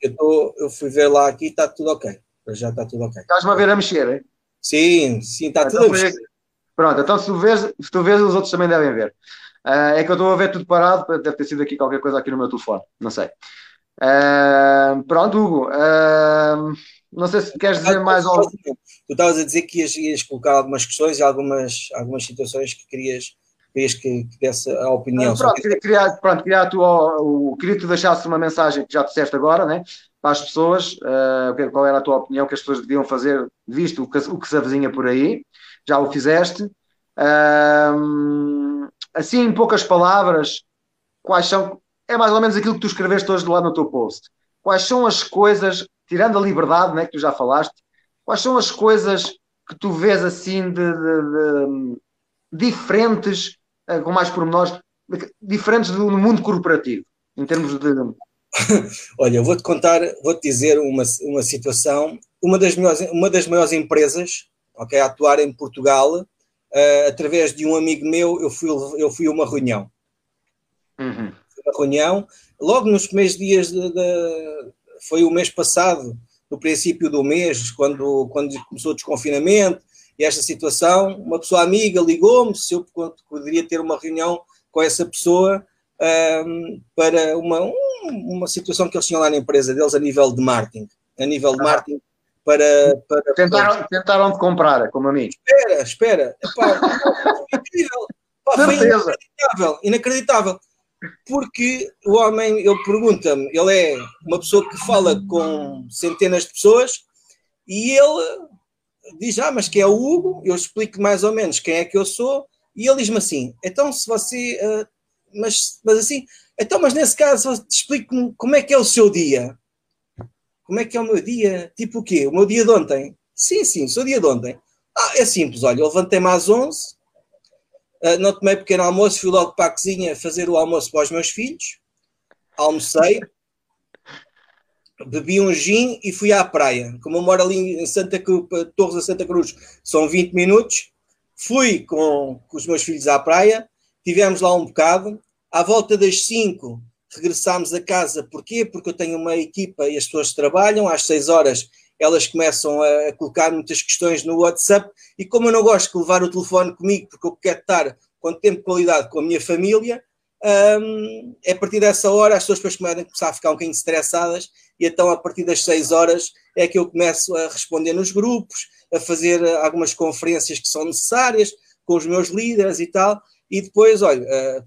eu, tô, eu fui ver lá aqui e está tudo ok. Já está tudo ok. Estás-me a ver a mexer, hein? Sim, sim, está tudo então, a mexer. Pronto, então se tu, vês, se tu vês, os outros também devem ver. Uh, é que eu estou a ver tudo parado, deve ter sido aqui qualquer coisa aqui no meu telefone, não sei. Uh, pronto, Hugo. Uh, não sei se queres dizer mais algo. Tu estavas a dizer que ias, ias, colocar algumas questões e algumas, algumas situações que querias, querias que, que desse a opinião. pronto, queria, queria, pronto, queria, tu, o, queria que tu deixasses uma mensagem que já disseste agora, né? Para as pessoas, uh, qual era a tua opinião que as pessoas deviam fazer, visto o que, o que se avizinha por aí. Já o fizeste. Uh, assim, em poucas palavras, quais são é mais ou menos aquilo que tu escreveste hoje lá no teu post. quais são as coisas, tirando a liberdade, né, que tu já falaste, quais são as coisas que tu vês assim de, de, de diferentes, uh, com mais pormenores, diferentes do mundo corporativo, em termos de. *laughs* Olha, vou-te contar, vou-te dizer uma, uma situação. Uma das, maiores, uma das maiores empresas okay, a atuar em Portugal, uh, através de um amigo meu, eu fui, eu fui a uma reunião. Uhum. Uma reunião, logo nos primeiros dias de, de, foi o mês passado, no princípio do mês, quando, quando começou o desconfinamento e esta situação, uma pessoa amiga ligou-me se eu poderia ter uma reunião com essa pessoa um, para uma, um, uma situação que eles tinham lá na empresa deles a nível de marketing. A nível de ah. marketing para. para tentaram, tentaram de comprar, como a mim. Espera, espera. Epá, *laughs* incrível. Pá, foi inacreditável, inacreditável. Porque o homem, ele pergunta-me, ele é uma pessoa que fala com centenas de pessoas e ele diz: Ah, mas quem é o Hugo? Eu explico mais ou menos quem é que eu sou e ele diz-me assim: então, se você. Uh, mas, mas assim, então, mas nesse caso, explique-me como é que é o seu dia. Como é que é o meu dia? Tipo o quê? O meu dia de ontem? Sim, sim, o seu dia de ontem. Ah, é simples, olha, eu levantei-me às 11, uh, ah, não tomei pequeno almoço, fui logo para a cozinha fazer o almoço para os meus filhos, almocei, bebi um gin e fui à praia. Como eu moro ali em Santa Cruz, Torres da Santa Cruz, são 20 minutos, Fui com, com os meus filhos à praia, tivemos lá um bocado. À volta das 5 regressámos a casa. Porquê? Porque eu tenho uma equipa e as pessoas trabalham. Às 6 horas elas começam a colocar muitas questões no WhatsApp. E como eu não gosto de levar o telefone comigo, porque eu quero estar com tempo de qualidade com a minha família, um, é a partir dessa hora as pessoas começam a ficar um bocadinho estressadas. E então, a partir das 6 horas, é que eu começo a responder nos grupos, a fazer eh, algumas conferências que são necessárias com os meus líderes e tal. E depois, olha, uh,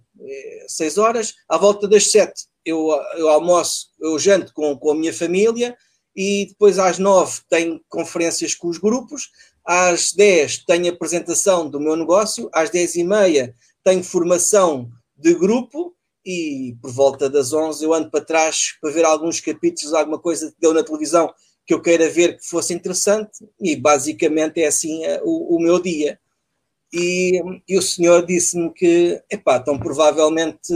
seis horas, à volta das sete eu, eu almoço, eu janto com, com a minha família e depois às nove tenho conferências com os grupos, às dez tenho apresentação do meu negócio, às dez e meia tenho formação de grupo e por volta das onze eu ando para trás para ver alguns capítulos, alguma coisa que deu na televisão que eu queira ver que fosse interessante e basicamente é assim uh, o, o, meu dia. E, e o senhor disse-me que, epá, então provavelmente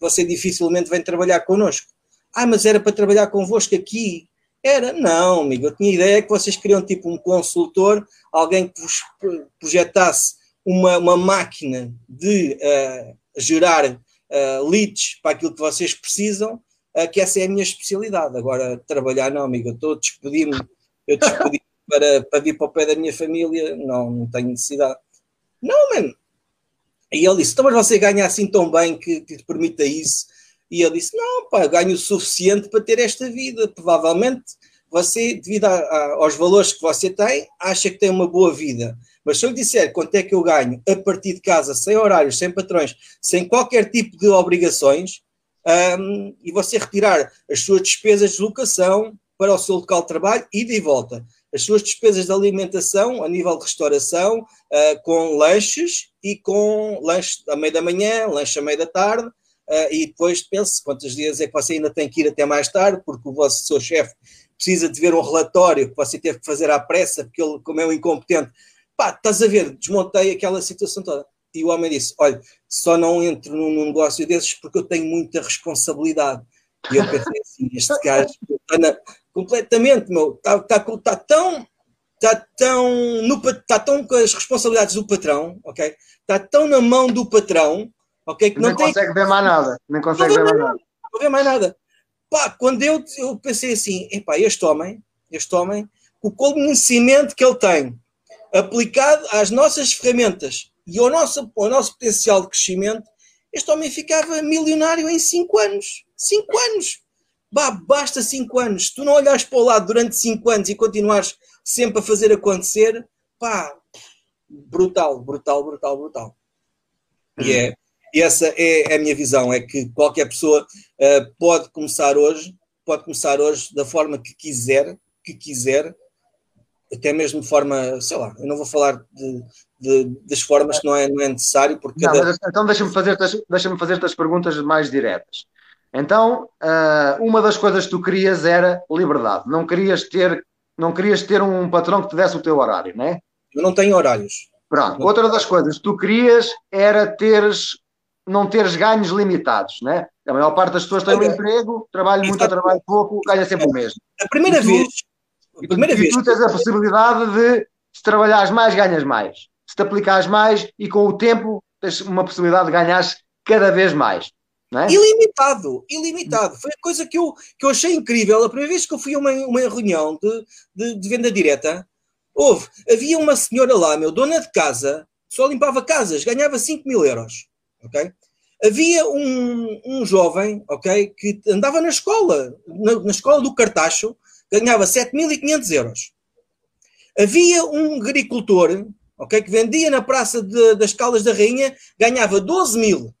você dificilmente vem trabalhar connosco. Ah, mas era para trabalhar convosco aqui. Era? Não, amigo, eu tinha ideia que vocês queriam tipo um consultor, alguém que vos projetasse uma, uma máquina de uh, gerar uh, leads para aquilo que vocês precisam uh, que essa é a minha especialidade. Agora, trabalhar, não, amigo, eu estou a despedir-me, eu despedi *laughs* para, para vir para o pé da minha família, não, não tenho necessidade. Não, mano. E ele disse: então, mas você ganha assim tão bem que, que te permita isso? E ele disse: Não, pá, ganho o suficiente para ter esta vida. Provavelmente você, devido a, a, aos valores que você tem, acha que tem uma boa vida. Mas se eu lhe disser quanto é que eu ganho a partir de casa, sem horários, sem patrões, sem qualquer tipo de obrigações, um, e você retirar as suas despesas de locação para o seu local de trabalho, e volta. As suas despesas de alimentação a nível de restauração, uh, com lanches e com lanche à meia da manhã, lanche à meia da tarde, uh, e depois pense quantos dias é que você ainda tem que ir até mais tarde, porque o vosso seu chefe precisa de ver um relatório que você teve que fazer à pressa, porque ele, como é um incompetente, pá, estás a ver, desmontei aquela situação toda. E o homem disse: Olha, só não entro num, negócio desses porque eu tenho muita responsabilidade. E eu pensei assim: este *laughs* gajo está na, completamente, meu, está, está, tão. Está tão, no, está tão com as responsabilidades do patrão, ok? Está tão na mão do patrão, ok? Que não, não tem, consegue ver mais nada. Nem consegue ver mais nada. Não vê mais nada. Pá, quando eu, eu pensei assim, epá, este homem, este homem, o conhecimento que ele tem aplicado às nossas ferramentas e ao nosso, ao nosso potencial de crescimento, este homem ficava milionário em 5 anos. 5 anos! Bah, basta 5 anos. Se tu não olhares para o lado durante 5 anos e continuares sempre a fazer acontecer, pá, brutal, brutal, brutal, brutal. E, é, e essa é a minha visão, é que qualquer pessoa uh, pode começar hoje, pode começar hoje da forma que quiser, que quiser, até mesmo de forma, sei lá, eu não vou falar de, de, das formas que não é, não é necessário, porque não, cada... então deixa-me fazer, deixa fazer as perguntas mais diretas. Então, uh, uma das coisas que tu querias era liberdade. Não querias ter, não querias ter um patrão que te desse o teu horário, não é? Eu não tenho horários. Pronto. Outra das coisas que tu querias era teres, não teres ganhos limitados, né? A maior parte das pessoas tem um emprego, trabalha muito ou trabalha pouco, ganha sempre o mesmo. A primeira tu, vez. A primeira e vez. tu tens a possibilidade de, se trabalhares mais, ganhas mais. Se te aplicares mais e com o tempo tens uma possibilidade de ganhar cada vez mais. É? Ilimitado, ilimitado. Foi a coisa que eu, que eu achei incrível. A primeira vez que eu fui a uma, uma reunião de, de, de venda direta, houve, havia uma senhora lá, meu, dona de casa, só limpava casas, ganhava 5 mil euros. Ok? Havia um, um jovem, ok, que andava na escola, na, na escola do Cartacho, ganhava 7.500 euros. Havia um agricultor, ok, que vendia na Praça de, das Caldas da Rainha, ganhava 12 mil.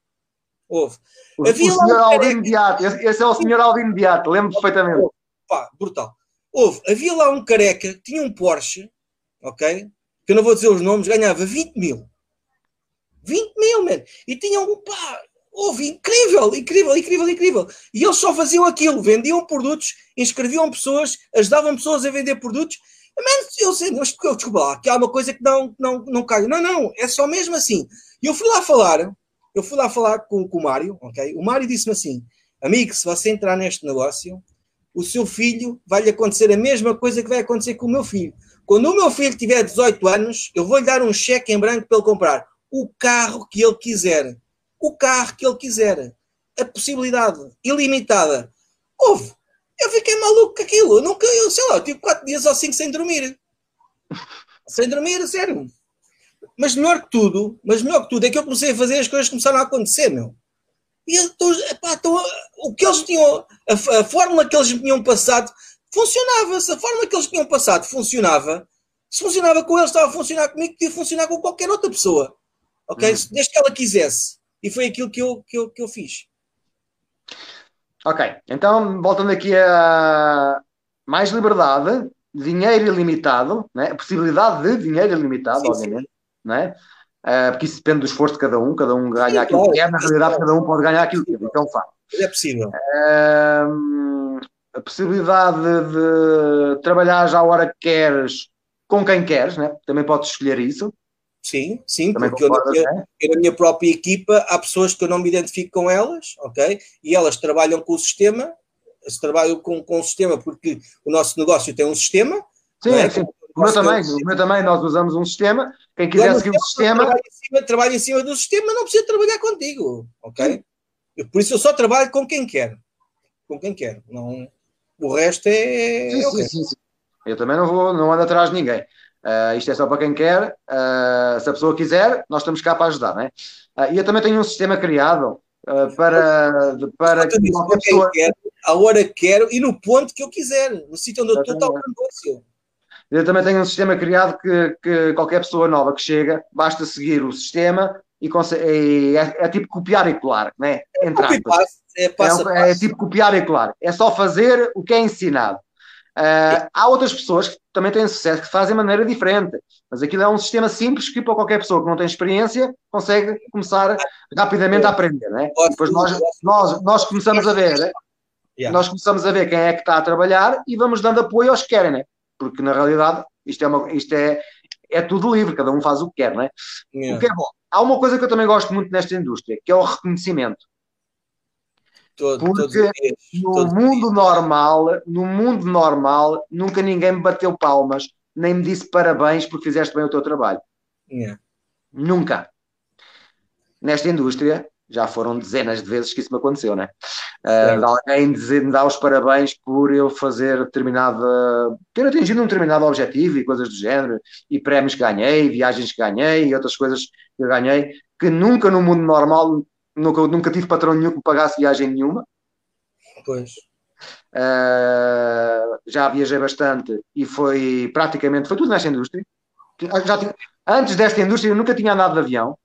Houve. O, Havia o senhor um Aldino Beato, esse é o senhor Aldino Beato, lembro perfeitamente. Pá, brutal. Houve, havia lá um careca que tinha um Porsche, ok? Que eu não vou dizer os nomes, ganhava 20 mil. 20 mil, man. E tinham um pá, houve incrível, incrível, incrível, incrível. E eles só faziam aquilo, vendiam produtos, inscreviam pessoas, ajudavam pessoas a vender produtos. Mas eu sei, mas desculpa lá, que há uma coisa que não, não, não cai. Não, não, é só mesmo assim. E eu fui lá falar, eu fui lá falar com, com o Mário, ok? O Mário disse-me assim: amigo, se você entrar neste negócio, o seu filho vai-lhe acontecer a mesma coisa que vai acontecer com o meu filho. Quando o meu filho tiver 18 anos, eu vou-lhe dar um cheque em branco para ele comprar o carro que ele quiser. O carro que ele quiser. A possibilidade ilimitada. Houve. Eu fiquei maluco com aquilo. Eu nunca, eu sei lá, eu tive 4 dias ou 5 sem dormir. *laughs* sem dormir, sério. Mas melhor que tudo, mas melhor que tudo é que eu comecei a fazer as coisas começaram a acontecer, meu. E então, epá, então, o que eles tinham, a, a, fórmula que eles tinham passado funcionava. Se a fórmula que eles tinham passado funcionava, se funcionava com eles, estava a funcionar comigo, podia funcionar com qualquer outra pessoa ok? Hum. Desde que ela quisesse. E foi aquilo que eu, que eu, que eu fiz. Ok, então voltando aqui a mais liberdade, dinheiro ilimitado, né? a possibilidade de dinheiro ilimitado, sim, obviamente, sim. Né? Uh, porque isso depende do esforço de cada um, cada um ganha sim, aquilo claro, que quer, na realidade cada um pode ganhar aquilo que quer, então faz. É possível. Uh, a possibilidade de trabalhar já a hora que queres, com quem queres, né? também podes escolher isso. Sim, sim, Também porque eu na, minha, eu na, minha, própria equipa há pessoas que eu não me identifico com elas, ok? E elas trabalham com o sistema, se trabalham com, com o sistema porque o nosso negócio tem um sistema. Sim, é? sim. O meu, também, o meu também, nós usamos um sistema. Quem quiser seguir o sistema. Trabalha em, cima, trabalha em cima do sistema, não precisa trabalhar contigo, ok? Por isso eu só trabalho com quem quer. Com quem quer. Não, o resto é. Sim, okay. sim, sim, sim. Eu também não vou, não ando atrás de ninguém. Uh, isto é só para quem quer. Uh, se a pessoa quiser, nós estamos cá para ajudar. Não é? Uh, e eu também tenho um sistema criado para, para que qualquer pessoa. Quer, a hora que quero e no ponto que eu quiser, no sítio onde eu estou, está o negócio. Eu também tenho um sistema criado que, que qualquer pessoa nova que chega, basta seguir o sistema e, e é, é, tipo copiar e colar, né? Entre é, é, é, tipo copiar e colar. É só fazer o que é ensinado. Uh, há outras pessoas que também têm sucesso que fazem de maneira diferente, mas aquilo é um sistema simples que para qualquer pessoa que não tem experiência consegue começar rapidamente a aprender, né? Depois nós, nós, nós começamos a ver, né? nós começamos a ver quem é que está a trabalhar e vamos dando apoio aos que querem, né? Porque na realidade isto é, uma, isto é, é tudo livre, cada um faz o que quer, né? O que é bom. Há uma coisa que eu também gosto muito nesta indústria, que é o reconhecimento. Todo, Porque no mundo normal, no mundo normal, nunca ninguém me bateu palmas, nem me disse parabéns porque fizeste bem o teu trabalho. Yeah. Nunca. Nesta indústria, já foram dezenas de vezes que isso me aconteceu, né? Uh, alguém dizer, me dar os parabéns por eu fazer determinada. ter atingido um determinado objetivo e coisas do género, e prémios que ganhei, viagens que ganhei e outras coisas que eu ganhei, que nunca no mundo normal Nunca, nunca tive patrão nenhum que me pagasse viagem nenhuma. Pois. Uh, já viajei bastante e foi praticamente, foi tudo nesta indústria. Já tinha, antes desta indústria eu nunca tinha andado de avião.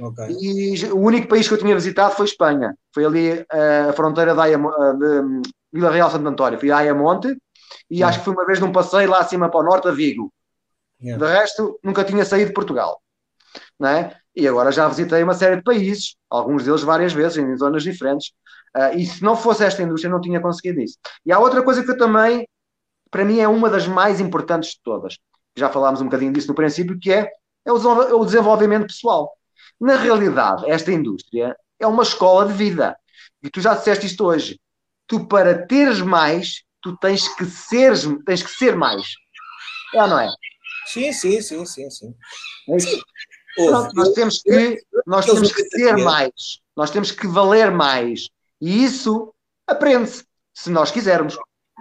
Okay. E o único país que eu tinha visitado foi Espanha. Foi ali uh, a fronteira da de Vila Real Santo António. Fui a Ayamonte e acho que foi uma vez num passeio lá acima para o norte a Vigo. Yeah. De resto, nunca tinha saído de Portugal. Não é? E agora já visitei uma série de países, alguns deles várias vezes, em zonas diferentes. Uh, e se não fosse esta indústria, não tinha conseguido isso. E há outra coisa que eu também, para mim, é uma das mais importantes de todas. Já falámos um bocadinho disso no princípio, que é, é o desenvolvimento pessoal. Na realidade, esta indústria é uma escola de vida. E tu já disseste isto hoje. Tu, para teres mais, tu tens que ser, tens que ser mais. É ou não é? Sim, sim, sim, sim, sim. É sim. Pronto, nós temos que, nós temos que ser mais. Nós temos que valer mais. E isso aprende-se, se nós quisermos.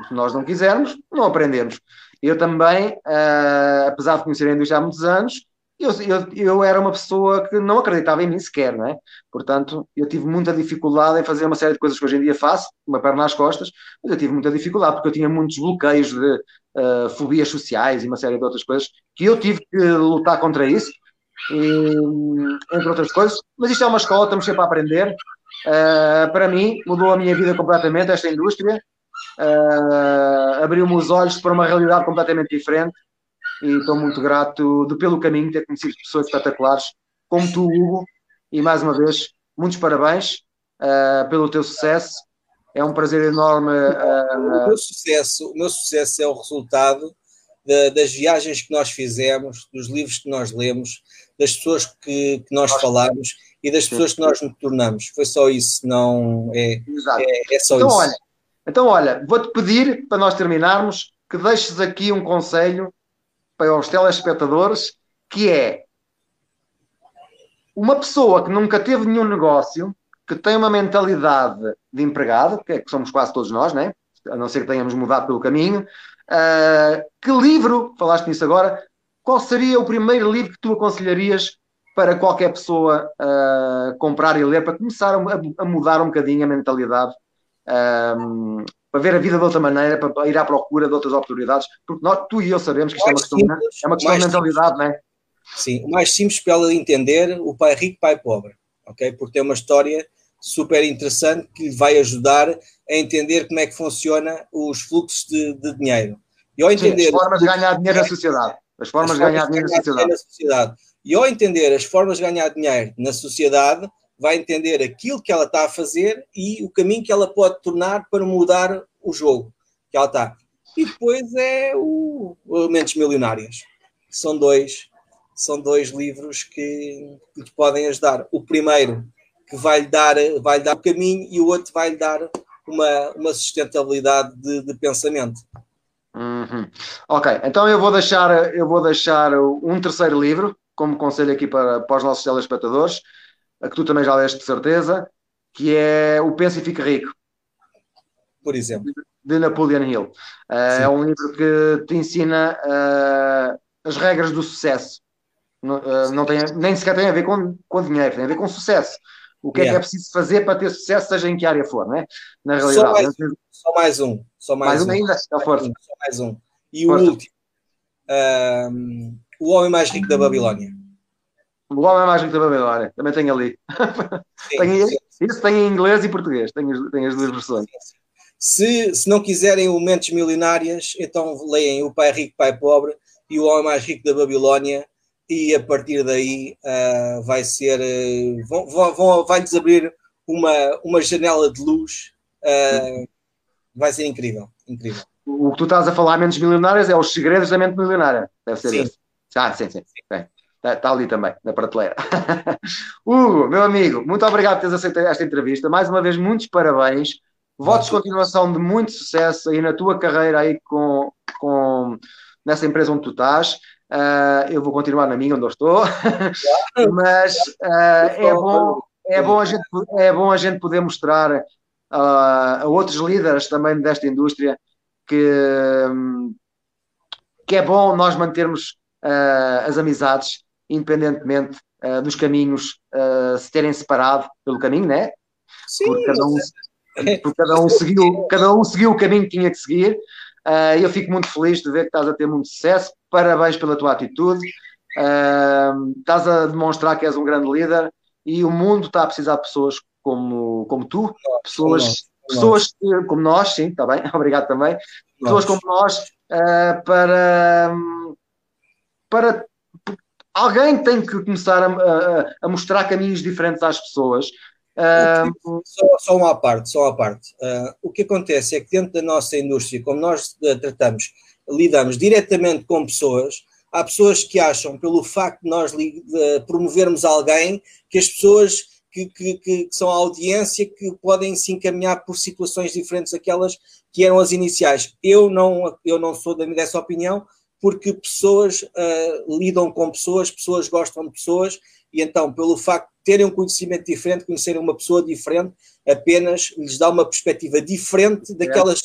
Se nós não quisermos, não aprendemos. Eu também, uh, apesar de conhecer a indústria há muitos anos, eu, eu, eu, era uma pessoa que não acreditava em mim sequer, não é? Portanto, eu tive muita dificuldade em fazer uma série de coisas que hoje em dia faço, uma perna nas costas, mas eu tive muita dificuldade porque eu tinha muitos bloqueios de uh, fobias sociais e uma série de outras coisas que eu tive que lutar contra isso, e, entre outras coisas. Mas isto é uma escola, estamos sempre a aprender. Uh, para mim, mudou a minha vida completamente, esta indústria. Uh, abriu-me os olhos para uma realidade completamente diferente e estou muito grato de, pelo caminho ter conhecido pessoas espetaculares como tu, Hugo, e mais uma vez, muitos parabéns uh, pelo teu sucesso. É um prazer enorme. O, meu sucesso, o meu sucesso é o resultado de, das viagens que nós fizemos, dos livros que nós lemos, das pessoas que, que nós falamos e das pessoas que nós nos tornamos. Foi só isso, não é, é, é só então, isso. Olha, então, olha, vou-te pedir, para nós terminarmos, que deixes aqui um conselho para os telespectadores, que é uma pessoa que nunca teve nenhum negócio, que tem uma mentalidade de empregado, que é que somos quase todos nós, né? a não ser que tenhamos mudado pelo caminho. Uh, que livro, falaste nisso agora, qual seria o primeiro livro que tu aconselharias para qualquer pessoa uh, comprar e ler, para começar a, a, mudar um bocadinho a mentalidade um, para ver a vida de outra maneira, para ir à procura de outras oportunidades, porque nós, tu e eu sabemos que isto é uma questão, simples, é uma questão de mentalidade, simples. não é? Sim, o mais simples para ela entender o pai rico, pai pobre, ok? Porque tem uma história super interessante que lhe vai ajudar a entender como é que funciona os fluxos de, de dinheiro. E ao entender Sim, as formas de ganhar dinheiro na sociedade. As formas, as de ganhar, dinheiro, na sociedade. na sociedade. E ao entender as formas de ganhar dinheiro na sociedade, vai entender aquilo que ela está a fazer e o caminho que ela pode tornar para mudar o jogo que ela está. E depois é o, o Mentes Milionárias. São dois, são dois livros que, que te podem ajudar. O primeiro que vai-lhe dar, vai dar o caminho e o outro vai-lhe dar uma, uma sustentabilidade de, de pensamento. Uhum. Ok, então eu vou deixar eu vou deixar um terceiro livro como conselho aqui para, para os nossos telespectadores a que tu também já leste de certeza, que é O Pensa e Fica Rico. Por exemplo. De Napoleon Hill. Uh, é um livro que te ensina uh, as regras do sucesso. Não, uh, não tem, nem sequer tem a ver com, com dinheiro, tem a ver com sucesso. O que yeah. é que é preciso fazer para ter sucesso, seja em que área for, não é? Na realidade. Só mais, só mais um. Só mais, mais um, ainda? Só, força. só mais um. E o último. Um, o Homem Mais Rico da Babilónia. O Homem Mais Rico da Babilónia, também tenho ali. *laughs* Sim, tenho, sim. Isso tem em inglês e português, tenho, tenho as duas versões. Se, se não quiserem Mentes Milionárias, então leem O Pai Rico, Pai Pobre e O Homem Mais Rico da Babilónia e a partir daí uh, vai ser uh, vão, vão, vai-lhes abrir uma, uma janela de luz uh, vai ser incrível, incrível. O que tu estás a falar, Mentes Milionárias, é os segredos da mente milionária. Deve ser sim. esse. Ah, sim, sim. sim. Está, está ali também, na prateleira. *laughs* Hugo, meu amigo, muito obrigado por teres aceito esta entrevista. Mais uma vez, muitos parabéns. Votos de continuação de muito sucesso aí na tua carreira aí com, com nessa empresa onde tu estás. Uh, eu vou continuar na minha onde eu estou, *laughs* mas uh, é, bom, é, bom a gente, é bom a gente poder mostrar a outros líderes também desta indústria que, que é bom nós mantermos as amizades independentemente uh, dos caminhos se terem separado pelo caminho, né? Sim. Porque cada um, porque cada um, seguiu, cada um seguiu o caminho que tinha que seguir. Uh, eu fico muito feliz de ver que estás a ter muito sucesso. Parabéns pela tua atitude. Uh, estás a demonstrar que és um grande líder e o mundo está a precisar de pessoas como, como tu, pessoas, pessoas como nós, sim, está bem, *laughs* obrigado também, pessoas como nós uh, para, para alguém tem que começar a, a, a mostrar caminhos diferentes às pessoas. Uh, só, só, uma parte, só uma parte. Uh, o que acontece é que dentro da nossa indústria, como nós tratamos, lidamos diretamente com pessoas, há pessoas que acham, pelo facto de nós promovermos alguém, que as pessoas que, que, que, são a audiência que podem se encaminhar por situações diferentes daquelas que eram as iniciais. Eu não, eu não sou dessa opinião, porque pessoas uh, lidam com pessoas, pessoas gostam de pessoas, e então, pelo facto de terem um conhecimento diferente, conhecerem uma pessoa diferente, apenas lhes dá uma perspectiva diferente daquelas,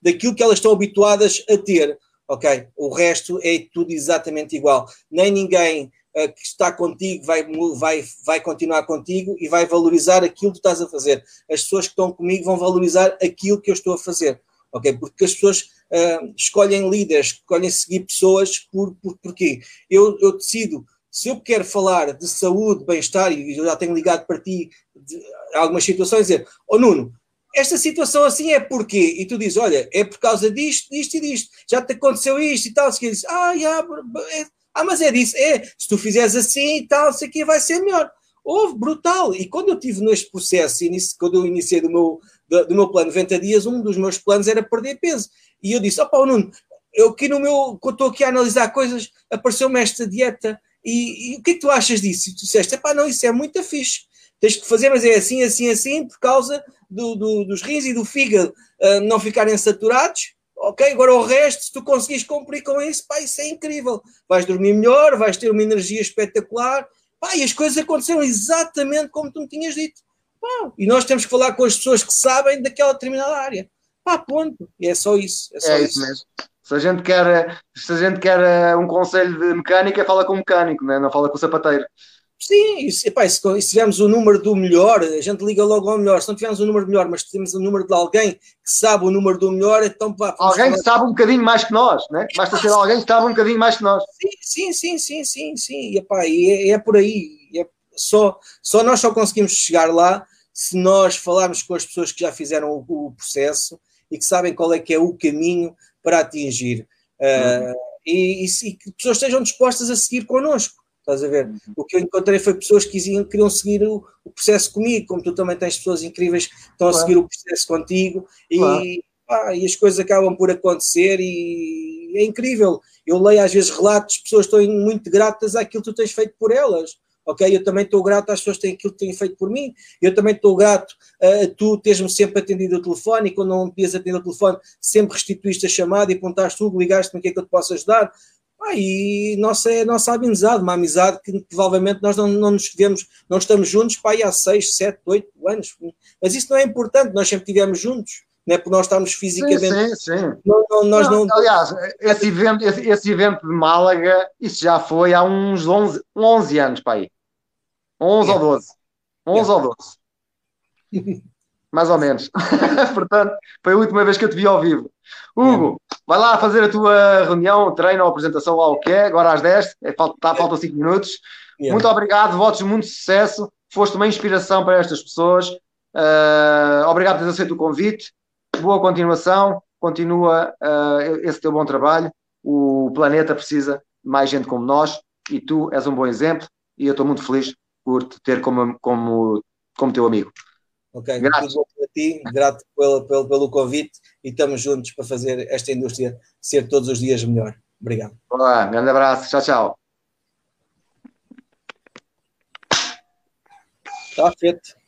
daquilo que elas estão habituadas a ter. Ok? O resto é tudo exatamente igual. Nem ninguém que está contigo vai, vai, vai continuar contigo e vai valorizar aquilo que estás a fazer. As pessoas que estão comigo vão valorizar aquilo que eu estou a fazer. Ok? Porque as pessoas uh, escolhem líderes, escolhem seguir pessoas por, por porquê? Eu, eu decido se eu quero falar de saúde, bem-estar, e eu já tenho ligado para ti de algumas situações, dizer, oh Nuno, esta situação assim é porquê? E tu dizes, olha, é por causa disto, disto e disto, já te aconteceu isto e tal, se diz, ah, já, é, ah, mas é disso, é, se tu fizeres assim e tal, isso aqui vai ser melhor. Houve, brutal. E quando eu tive neste processo, quando eu iniciei do meu, do, do meu plano 90 dias, um dos meus planos era perder peso. E eu disse, opa, Nuno, eu aqui no meu, quando estou aqui a analisar coisas, apareceu-me esta dieta, e, e, o que é que tu achas disso? E tu disseste, pá, não, isso é muito fixe. Tens que fazer, mas é assim, assim, assim, por causa do, do, dos rins e do fígado uh, não ficarem saturados. Ok, agora o resto, se tu conseguires cumprir com isso, pá, isso é incrível. Vais dormir melhor, vais ter uma energia espetacular. Pá, e as coisas aconteceram exatamente como tu me tinhas dito. Pá, e nós temos que falar com as pessoas que sabem daquela determinada área. Pá, ponto. E é só isso. É, só é isso. isso mesmo. Se a gente quer, se a gente quer eh, um conselho de mecânica, fala com o mecânico, né? não fala com o sapateiro. Sim, e, se, epá, se, se tivermos o número do melhor, a gente liga logo ao melhor. Se não tivermos o número melhor, mas temos o número de alguém que sabe o número do melhor, então pá, Alguém falar... que sabe um bocadinho mais que nós, né? Basta ser alguém que sabe um bocadinho mais que nós. Sim, sim, sim, sim, sim, sim. E, epá, e é, é por aí. É só, só nós só conseguimos chegar lá se nós falarmos com as pessoas que já fizeram o, o processo e que sabem qual é que é o caminho para atingir. Uh, e, e, e, que pessoas estejam dispostas a seguir connosco. Estás a ver? Uhum. O que eu encontrei foi pessoas que queriam, queriam seguir o, o, processo comigo, como tu também tens pessoas incríveis que estão claro. a seguir o processo contigo claro. e, pá, e as coisas acabam por acontecer e é incrível. Eu leio às vezes relatos, pessoas estão muito gratas àquilo que tu tens feito por elas ok? Eu também estou grato às pessoas que têm aquilo que têm feito por mim, eu também estou grato a tu teres-me sempre atendido o telefone e quando não podias atender o telefone, sempre restituíste a chamada e apontaste tudo, ligaste-me o que é que eu te posso ajudar. Ah, e nossa, é a nossa amizade, uma amizade que provavelmente nós não, não nos vemos, não estamos juntos pá, há 6, 7, 8 anos. Mas isso não é importante, nós sempre estivemos juntos não é por nós estarmos fisicamente. Sim, sim, sim. Não, não, nós não. Aliás, esse evento, esse, esse, evento de Málaga, isso já foi há uns 11, 11 anos para aí. 11 yeah. ou 12. 11 yeah. ou 12. *laughs* Mais ou menos. *laughs* Portanto, foi a última vez que eu te vi ao vivo. Hugo, vai lá fazer a tua reunião, treino ou apresentação lá o que é, agora às 10, é, falta, faltam 5 minutos. Muito obrigado, votos de muito sucesso. Foste uma inspiração para estas pessoas. Uh, obrigado por teres aceito o convite. Boa continuação. Continua uh, esse teu bom trabalho. O planeta precisa de mais gente como nós e tu és um bom exemplo. E eu estou muito feliz por te ter como, como, como teu amigo. Ok, grato a ti, grato pelo, pelo, pelo convite e estamos juntos para fazer esta indústria ser todos os dias melhor. Obrigado. Olá, grande abraço, tchau, tchau. Está feito.